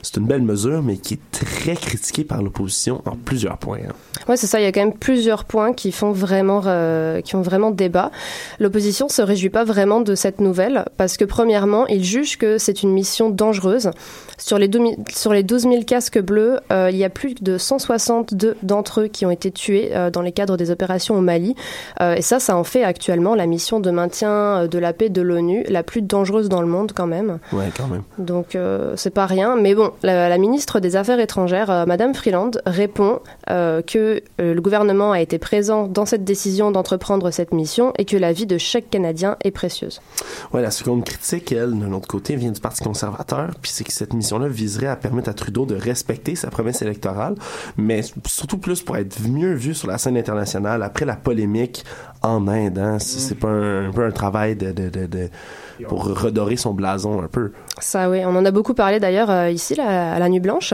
C'est une belle mesure, mais qui est très critiquée par l'opposition en plusieurs points. hein. Ouais, c'est ça. Il y a quand même plusieurs points qui font vraiment, euh, qui ont vraiment débat. L'opposition se réjouit pas vraiment de cette nouvelle parce que premièrement, ils jugent que c'est une mission dangereuse. Sur les, 2000 sur les 12 000 casques bleus, euh, il y a plus de 162 d'entre eux qui ont été tués euh, dans les cadres des opérations au Mali. Euh, et ça, ça en fait actuellement la mission de maintien euh, de la paix de l'ONU la plus dangereuse dans le monde quand même. Ouais, quand même. Donc c'est pas rien. Mais bon, la, la ministre des Affaires étrangères, Madame Freeland, répond que le gouvernement a été présent dans cette décision d'entreprendre cette mission et que la vie de chaque Canadien est précieuse. Ouais, la seconde critique, elle, de l'autre côté, vient du Parti conservateur, puis c'est que cette mission-là viserait à permettre à Trudeau de respecter sa promesse électorale, mais surtout plus pour être mieux vu sur la scène internationale après la polémique en Inde. Hein. C'est c'est pas un, un peu un travail de, de, de, de- pour redorer son blason un peu. Ça, oui, on en a beaucoup parlé d'ailleurs euh, ici, là, à la Nuit Blanche,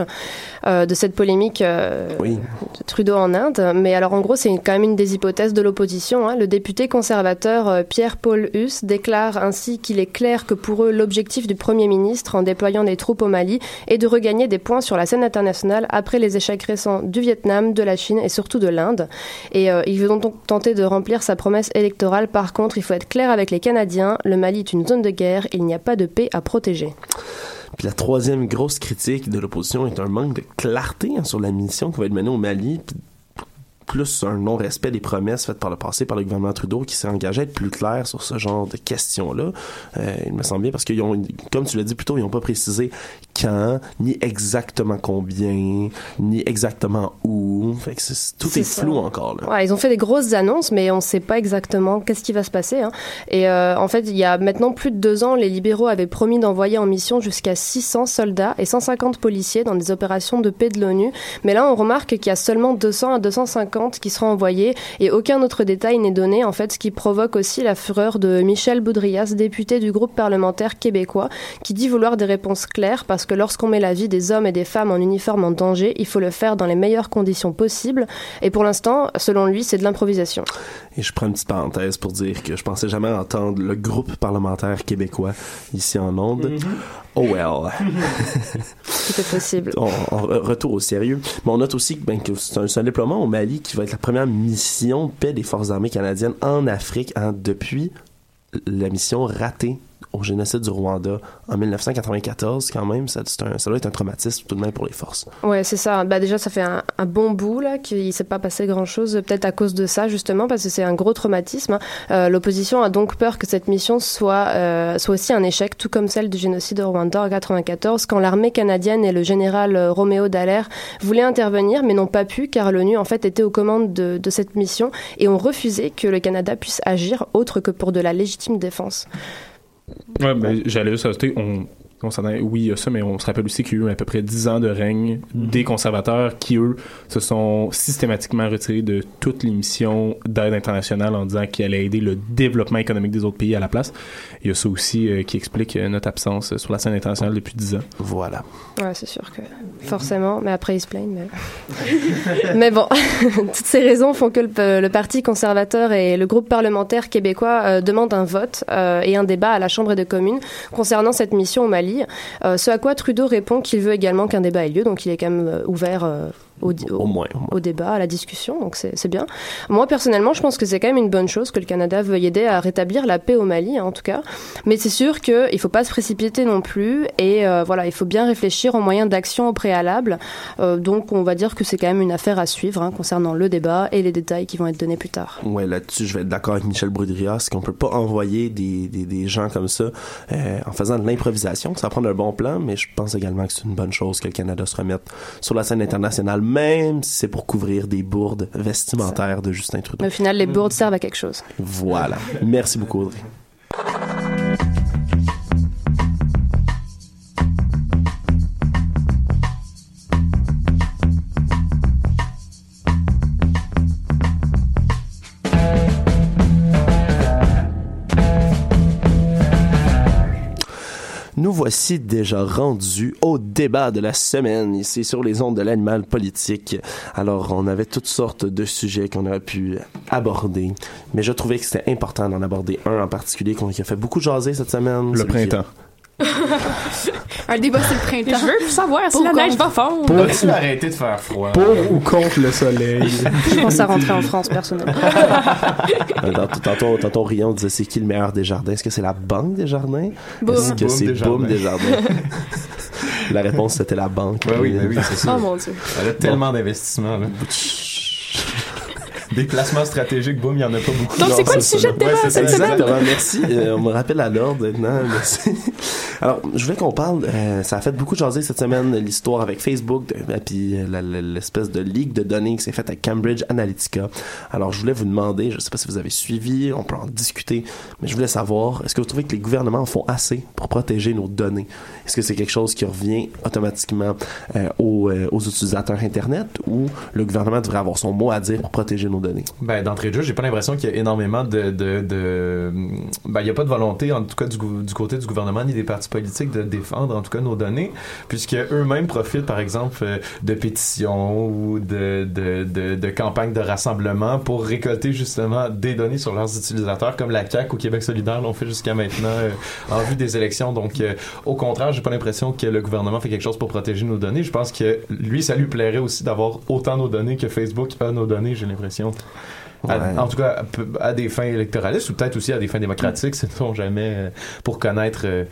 euh, de cette polémique euh, de Trudeau en Inde. Mais alors, en gros, c'est quand même une des hypothèses de l'opposition. hein. Le député conservateur euh, Pierre-Paul Huss déclare ainsi qu'il est clair que pour eux, l'objectif du Premier ministre en déployant des troupes au Mali est de regagner des points sur la scène internationale après les échecs récents du Vietnam, de la Chine et surtout de l'Inde. Et euh, il veut donc tenter de remplir sa promesse électorale. Par contre, il faut être clair avec les Canadiens. Le Mali est une zone de guerre. Il n'y a pas de paix à protéger. Puis la troisième grosse critique de l'opposition est un manque de clarté hein, sur la mission qui va être menée au Mali, plus un non-respect des promesses faites par le passé par le gouvernement Trudeau qui s'est engagé à être plus clair sur ce genre de questions-là. Euh, il me semble bien parce qu'ils ont, comme tu l'as dit plus tôt, ils n'ont pas précisé quand, ni exactement combien, ni exactement où. Fait que tout est flou encore. Là. Ouais, ils ont fait des grosses annonces, mais on ne sait pas exactement qu'est-ce qui va se passer. hein. Et euh, en fait, il y a maintenant plus de deux ans, les libéraux avaient promis d'envoyer en mission jusqu'à 600 soldats et 150 policiers dans des opérations de paix de l'ONU. Mais là, on remarque qu'il y a seulement 200 à 250 qui seront envoyés et aucun autre détail n'est donné. En fait, ce qui provoque aussi la fureur de Michel Boudrias, député du groupe parlementaire québécois, qui dit vouloir des réponses claires parce que lorsqu'on met la vie des hommes et des femmes en uniforme en danger, il faut le faire dans les meilleures conditions possibles. Et pour l'instant, selon lui, c'est de l'improvisation. Et je prends une petite parenthèse pour dire que je pensais jamais entendre le groupe parlementaire québécois ici en Onde. Oh well. *laughs* C'était possible. on, on- retour au sérieux. Mais on note aussi que, ben, que c'est un, c'est un déploiement au Mali qui va être la première mission de paix des forces armées canadiennes en Afrique hein, depuis la mission ratée au génocide du Rwanda en 1994 quand même ça, doit être un traumatisme tout de même pour les forces Ouais, c'est ça. Bah déjà, ça fait un, bon bout là qu'il s'est pas passé grand chose, peut-être à cause de ça justement, parce que c'est un gros traumatisme. hein. Euh, L'opposition a donc peur que cette mission soit euh, soit aussi un échec, tout comme celle du génocide au Rwanda en 94, quand l'armée canadienne et le général euh, Roméo Dallaire voulaient intervenir, mais n'ont pas pu, car l'ONU en fait était aux commandes de, de cette mission et ont refusé que le Canada puisse agir autre que pour de la légitime défense. Ouais, ben, j'allais juste ajouter, on, on oui, il y a ça, mais on se rappelle aussi qu'il y a eu à peu près 10 ans de règne des conservateurs qui, eux, se sont systématiquement retirés de toutes les missions d'aide internationale en disant qu'ils allaient aider le développement économique des autres pays à la place. Il y a ça aussi euh, qui explique euh, notre absence sur la scène internationale depuis 10 ans. Voilà. Ouais, c'est sûr que forcément, mais après ils se plaignent. Mais, *laughs* mais bon, *laughs* toutes ces raisons font que le, le Parti conservateur et le groupe parlementaire québécois euh, demandent un vote euh, et un débat à la Chambre des communes concernant cette mission au Mali. Euh, ce à quoi Trudeau répond qu'il veut également qu'un débat ait lieu, donc il est quand même euh, ouvert. Au, au, au débat, à la discussion, donc c'est bien. Moi, personnellement, je pense que c'est quand même une bonne chose que le Canada veuille aider à rétablir la paix au Mali, hein, en tout cas. Mais c'est sûr qu'il ne faut pas se précipiter non plus, et euh, voilà, il faut bien réfléchir aux moyens d'action au préalable. Euh, donc, on va dire que c'est quand même une affaire à suivre hein, concernant le débat et les détails qui vont être donnés plus tard. Ouais, là-dessus, je vais être d'accord avec Michel Boudrias qu'on peut pas envoyer des, des, des gens comme ça euh, en faisant de l'improvisation. Ça va prendre un bon plan, mais je pense également que c'est une bonne chose que le Canada se remette sur la scène internationale, même si c'est pour couvrir des bourdes vestimentaires de Justin Trudeau. Mais au final, les bourdes servent à quelque chose. Voilà. Merci beaucoup, Audrey. Nous voici déjà rendus au débat de la semaine ici sur les ondes de l'animal politique. Alors, on avait toutes sortes de sujets qu'on aurait pu aborder, mais je trouvais que c'était important d'en aborder un en particulier qu'on- qui a fait beaucoup jaser cette semaine. Le printemps. *laughs* Un débat sur le printemps. Je veux savoir si la neige va fondre. Pour- Peux-tu arrêter de faire froid? Pour ou contre le soleil? *laughs* Je pense à rentrer en France, personnellement. *laughs* Euh, Tantôt, tantôt, Rion disait c'est qui le meilleur des jardins? Est-ce que c'est la banque des jardins? Boum. Est-ce que c'est. Boom des jardins? *laughs* la réponse c'était la banque. Ouais, oui, ben oui, c'est ça. Oh mon dieu. Elle a tellement d'investissements, des placements stratégiques, boum, il y en a pas beaucoup. Donc, c'est quoi le sujet de débat Ouais, c'est ça, cette semaine? Exactement, merci. Euh, on me rappelle à l'ordre maintenant. Merci. Alors, je voulais qu'on parle. euh, ça a fait beaucoup jaser cette semaine l'histoire avec Facebook, de, et puis euh, la- la- l'espèce de ligue de données qui s'est faite à Cambridge Analytica. Alors, je voulais vous demander, je ne sais pas si vous avez suivi, on peut en discuter, mais je voulais savoir, est-ce que vous trouvez que les gouvernements font assez pour protéger nos données? Est-ce que c'est quelque chose qui revient automatiquement euh, aux, euh, aux utilisateurs Internet ou le gouvernement devrait avoir son mot à dire pour protéger nos données? Ben, d'entrée de jeu, j'ai pas l'impression qu'il y a énormément de, de, de ben, il y a pas de volonté, en tout cas, du, du côté du gouvernement ni des partis politiques de défendre, en tout cas, nos données, puisque eux-mêmes profitent, par exemple, euh, de pétitions ou de, de, de, de campagnes de rassemblement pour récolter, justement, des données sur leurs utilisateurs, comme la CAQ ou Québec solidaire l'ont fait jusqu'à maintenant euh, en vue des élections. Donc, euh, au contraire, j'ai pas l'impression que le gouvernement fait quelque chose pour protéger nos données. Je pense que lui, ça lui plairait aussi d'avoir autant nos données que Facebook a nos données, j'ai l'impression. À- en tout cas, à, des fins électoralistes ou peut-être aussi à des fins démocratiques, sait-on jamais, euh, pour connaître euh,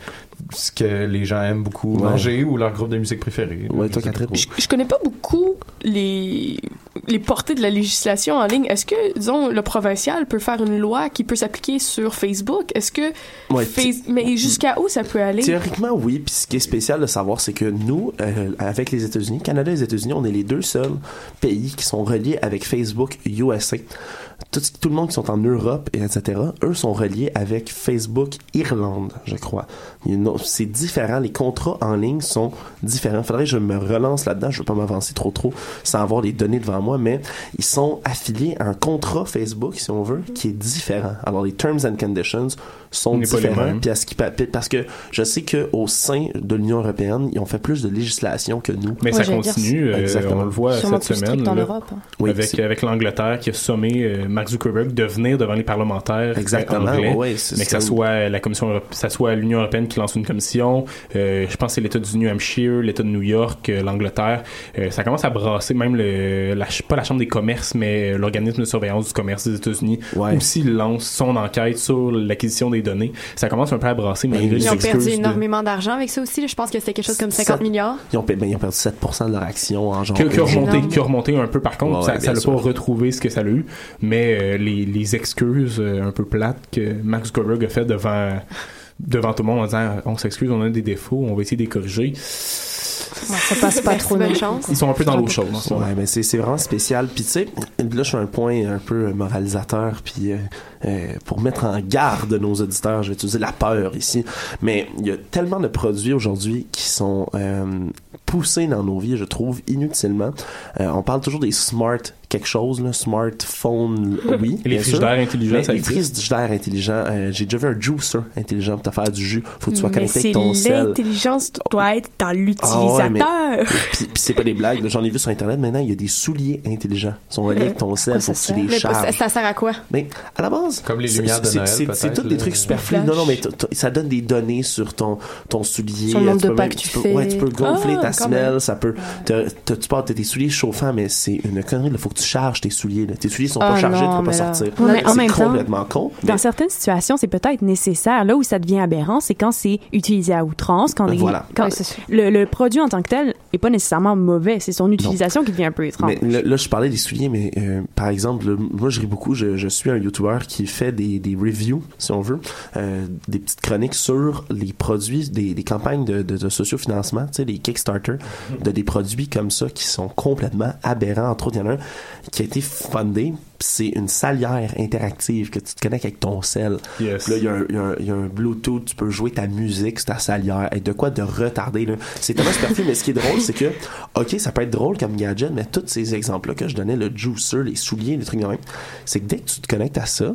ce que les gens aiment beaucoup Ouais. manger ou leur groupe de musique préféré. Ouais, toi, Catherine. Je, je connais pas beaucoup les, les portées de la législation en ligne. Est-ce que, disons, le provincial peut faire une loi qui peut s'appliquer sur Facebook? Est-ce que... Ouais, Face- Mais jusqu'à où ça peut aller? Théoriquement, oui. Puis ce qui est spécial de savoir, c'est que nous, euh, avec les États-Unis, Canada et les États-Unis, on est les deux seuls pays qui sont reliés avec Facebook USA. Tout, le monde qui sont en Europe, et etc., eux sont reliés avec Facebook Irlande, je crois. C'est différent. Les contrats en ligne sont différents. Faudrait que je me relance là-dedans. Je veux pas m'avancer trop trop sans avoir les données devant moi, mais ils sont affiliés à un contrat Facebook, si on veut, qui est différent. Alors, les terms and conditions sont différents. Puis à ce qui pa- parce que je sais que au sein de l'Union européenne, ils ont fait plus de législation que nous. Mais ça continue, euh, on le voit Sûrement cette plus semaine. strict en là, Europe, hein. Oui, avec avec l'Angleterre qui a sommé euh, Mark Zuckerberg de venir devant les parlementaires Exactement, anglais, ouais, mais que ça. ça soit la commission, Europe- ça soit l'Union européenne qui lance une commission. euh, je pense que c'est l'État du New Hampshire, l'État de New York, euh, l'Angleterre. Euh, ça commence à brasser même le, la, pas la chambre des commerces, mais euh, l'organisme de surveillance du commerce des États-Unis Ouais. aussi lance son enquête sur l'acquisition des données. Ça commence un peu à brasser malgré les Ils ont perdu énormément d'argent avec ça aussi. Je pense que c'était quelque chose comme 50 Ça- milliards. Ils ont, ben, ils ont perdu 7% de leur action en genre. qui, a remonté, qui a remonté un peu par contre, Ouais, ça sûr. pas retrouvé ce que ça a eu, mais euh, les, les excuses euh, un peu plates que Max Zuckerberg a fait devant devant tout le monde en disant on s'excuse, on a des défauts, on va essayer de les corriger. Ça passe pas trop non. chance. Ils sont un peu dans l'eau chaude. Ouais, mais c'est c'est vraiment spécial. Puis tu sais, là je suis à un point un peu moralisateur. Puis euh, euh, pour mettre en garde nos auditeurs, je vais utiliser la peur ici. Mais il y a tellement de produits aujourd'hui qui sont euh, poussés dans nos vies, je trouve, inutilement. Euh, on parle toujours des smart quelque chose, là, smartphone, oui. Et les bien sûr. frigidaires intelligents, ça les frigidaires intelligents, euh, j'ai déjà vu un juicer intelligent pour te faire du jus. Faut que tu sois connecté avec ton sel. l'intelligence doit être dans Ah ouais, l'utilisateur. mais- *laughs* Puis, puis c'est pas des blagues. J'en ai vu sur Internet. Maintenant, il y a des souliers intelligents. Ils sont reliés avec ton sel. Faut que tu les charges. ça sert à quoi? Mais à la base, Comme les lumières de c'est- Noël, c'est- tous des trucs superflus. Non, non, mais ça donne des données sur ton, ton soulier. Sur le nombre Tu de peux pas que tu peux- fais. Ouais, tu peux gonfler Ah, ta semelle. Ça peut. Tu portes tes souliers chauffants, mais c'est une connerie. Il faut que tu charges tes souliers. là. Tes souliers sont Ah pas chargés, non, tu peux pas là- sortir. Ouais, C'est même temps, complètement con. mais- Dans certaines situations, c'est peut-être nécessaire. Là où ça devient aberrant, c'est quand c'est utilisé à outrance, quand, les- Voilà. quand Ouais, c'est sûr. le, le produit en tant que tel est pas nécessairement mauvais. C'est son utilisation qui devient un peu étrange. Mais là, là, je parlais des souliers, mais euh, par exemple, moi, je ris beaucoup. Je, je suis un YouTuber qui fait des, des reviews, si on veut, euh, des petites chroniques sur les produits, des, des campagnes de, de, de sociofinancement, tu sais, les Kickstarter, de des produits comme ça qui sont complètement aberrants. Entre autres, il y en a un qui a été fundé. C'est une salière interactive que tu te connectes avec ton sel. Yes. Là, il y, a un- il y a un- il y a un Bluetooth, tu peux jouer ta musique sur ta salière. Et de quoi de retarder, là? C'est tellement superflu, mais ce qui est drôle, c'est que, OK, ça peut être drôle comme gadget, mais tous ces exemples-là que je donnais, le juicer, les souliers, les trucs de même, c'est que dès que tu te connectes à ça,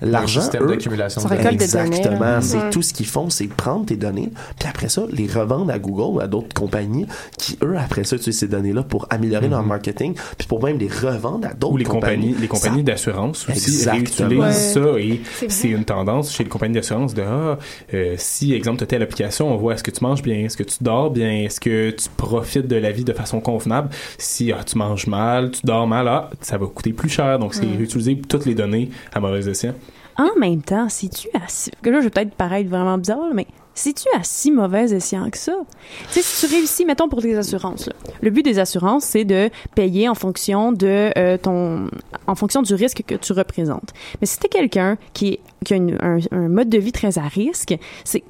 l'argent, d'accumulation données, Exactement. là. C'est tout ce qu'ils font, c'est prendre tes données, puis après ça, les revendre à Google ou à d'autres compagnies qui, eux, après ça, utilisent ces données-là pour améliorer leur marketing, puis pour même les revendre à d'autres Ou les compagnies, les compagnies Ça- d'assurance aussi réutilisent Ouais. ça et C'est une tendance chez les compagnies d'assurance de ah, euh, si exemple tu as telle application, on voit est-ce que tu manges bien, est-ce que tu dors bien, est-ce que tu profites de la vie de façon convenable? Si ah, tu manges mal, tu dors mal, ah, ça va coûter plus cher. Donc c'est réutiliser toutes les données à mauvais escient. En même temps, si tu Là, je vais peut-être paraître vraiment bizarre, mais si tu as si mauvais escient que ça, si tu réussis, mettons pour tes assurances, le but des assurances, c'est de payer en fonction de euh, ton, en fonction du risque que tu représentes. Mais si t'es quelqu'un qui, a un, mode de vie très à risque, c'est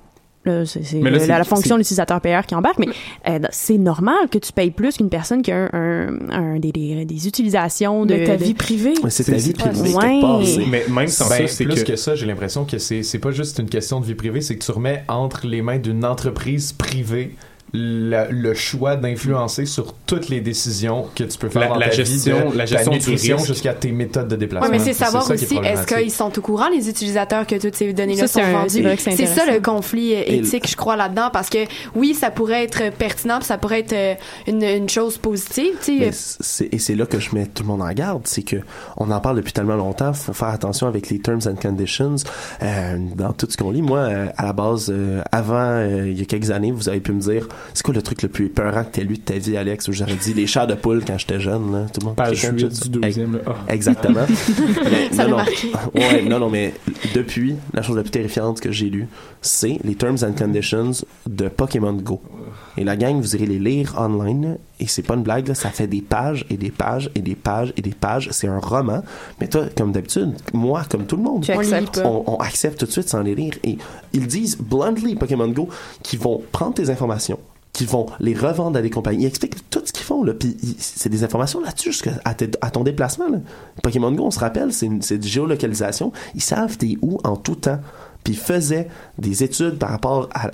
c'est c'est Mais là, la, c'est- la fonction c'est- de l'utilisateur-payeur qui embarque, mais euh, c'est normal que tu payes plus qu'une personne qui a un, un- un- des, des, des utilisations de De ta de- vie privée. Mais c'est ta vie privée, Ouais. Mais même sans Ben, ça, c'est plus que... que... ça, j'ai l'impression que c'est c'est pas juste une question de vie privée, c'est que tu remets entre les mains d'une entreprise privée la- le choix d'influencer sur toutes les décisions que tu peux faire La- dans la ta gestion- vie, de la gestion nutrition jusqu'à tes méthodes de Oui, déplacement. mais c'est ça savoir est aussi, est-ce qu'ils sont au courant, les utilisateurs, que toutes ces données-là sont vendues? c'est vrai que c'est C'est ça le conflit euh, éthique, je crois, là-dedans, parce que oui, ça pourrait être pertinent, puis ça pourrait être euh, une, une chose positive, tu Mais sais. c'est- et c'est là que je mets tout le monde en garde, c'est que on en parle depuis tellement longtemps, faut faire attention avec les terms and conditions euh, dans tout ce qu'on lit. Moi, euh, à la base, euh, avant, euh, il y a quelques années, vous avez pu me dire, c'est quoi le truc le plus épeurant que t'as lu de ta vie, Alex? Où j'aurais dit les chars de poule quand j'étais jeune, là? Tout le monde. Page quelqu'un 8 dit ça? du deuxième, là. Ah. Exactement. *laughs* Mais Ça non, non. Ouais, non, non, mais depuis, la chose la plus terrifiante que j'ai lue, c'est les terms and conditions de Pokémon Go. Et la gang, vous irez les lire online, et c'est pas une blague, là, ça fait des pages et des pages et des pages et des pages. C'est un roman. Mais toi, comme d'habitude, moi, comme tout le monde, on, on accepte tout de suite sans les lire. Et ils disent bluntly, Pokémon Go, qu'ils vont prendre tes informations, qu'ils vont les revendre à des compagnies. Ils expliquent tout ce qu'ils font. Là. Puis c'est des informations là-dessus jusqu'à à, ton déplacement. Là. Pokémon Go, on se rappelle, c'est une, de géolocalisation. Ils savent t'es où en tout temps. Puis ils faisaient des études par rapport à,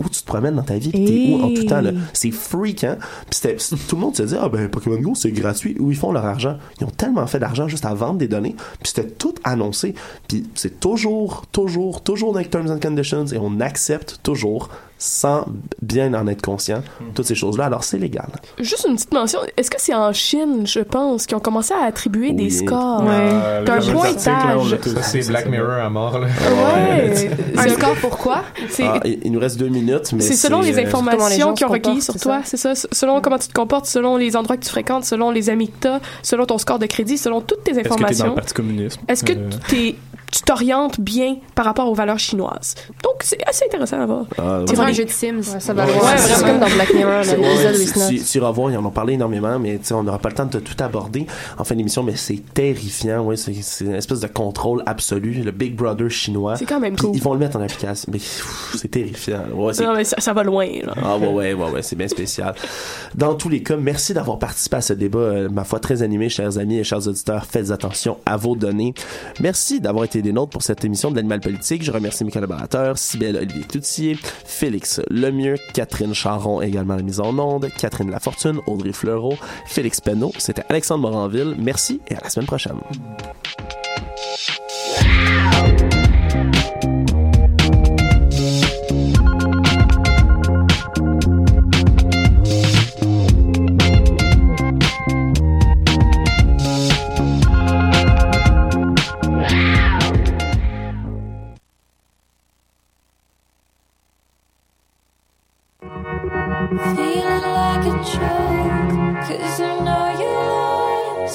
où tu te promènes dans ta vie, puis t'es où en tout temps. là. C'est freakant. Puis c'était- c- tout le monde se dit ah ben Pokémon Go c'est gratuit. Où ils font leur argent? Ils ont tellement fait d'argent juste à vendre des données. Puis c'était tout annoncé. Puis c'est toujours, toujours, toujours dans les terms and conditions et on accepte toujours sans bien en être conscient toutes ces choses-là. Alors c'est légal. Juste une petite mention. Est-ce que c'est en Chine, je pense, qui ont commencé à attribuer des scores? Euh, T'as un le article, là, on l'a pointage. tous. C'est Black Mirror à mort. Là. Ouais. *laughs* Un score pourquoi? Ah, il, nous reste deux minutes, mais c'est selon les euh, informations qu'ils ont recueillies sur toi, ça? c'est ça? Selon comment tu te comportes, selon les endroits que tu fréquentes, selon les amis que tu as, selon ton score de crédit, selon toutes tes Est-ce que t'es dans le informations. Parti communiste? Est-ce que Euh, t'es- tu t'orientes bien par rapport aux valeurs chinoises? Donc, c'est assez intéressant à voir. ah, C'est vraiment un jeu de Sims. Ouais, ça va Ouais, c'est vraiment. comme dans Black Mirror, tu, iras voir, ils en ont parlé énormément, mais on n'aura pas le temps de tout aborder en fin d'émission, mais c'est terrifiant, ouais, c'est une espèce de contrôle absolu, le Big Brother chinois. C'est quand même cool. Ils vont le mettre en application, mais c'est terrifiant. Ouais, Non, mais ça, ça va loin, là. ah ouais, ouais, ouais, ouais, c'est bien spécial. Dans tous les cas, merci d'avoir participé à ce débat, euh, ma foi, très animé, chers amis et chers auditeurs. Faites attention à vos données. Merci d'avoir été des nôtres pour cette émission de l'Animal Politique. Je remercie mes collaborateurs, Sybelle Olivier Cloutier, Félix Lemieux, Catherine Charron, également à la mise en onde, Catherine Lafortune, Audrey Fleureau, Félix Penneau. C'était Alexandre Moranville. Merci et à la semaine prochaine. Cause you know yours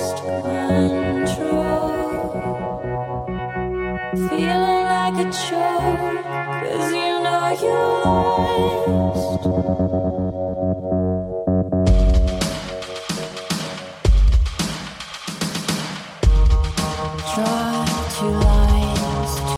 control. Feelin' like a joke, cause you know you lost.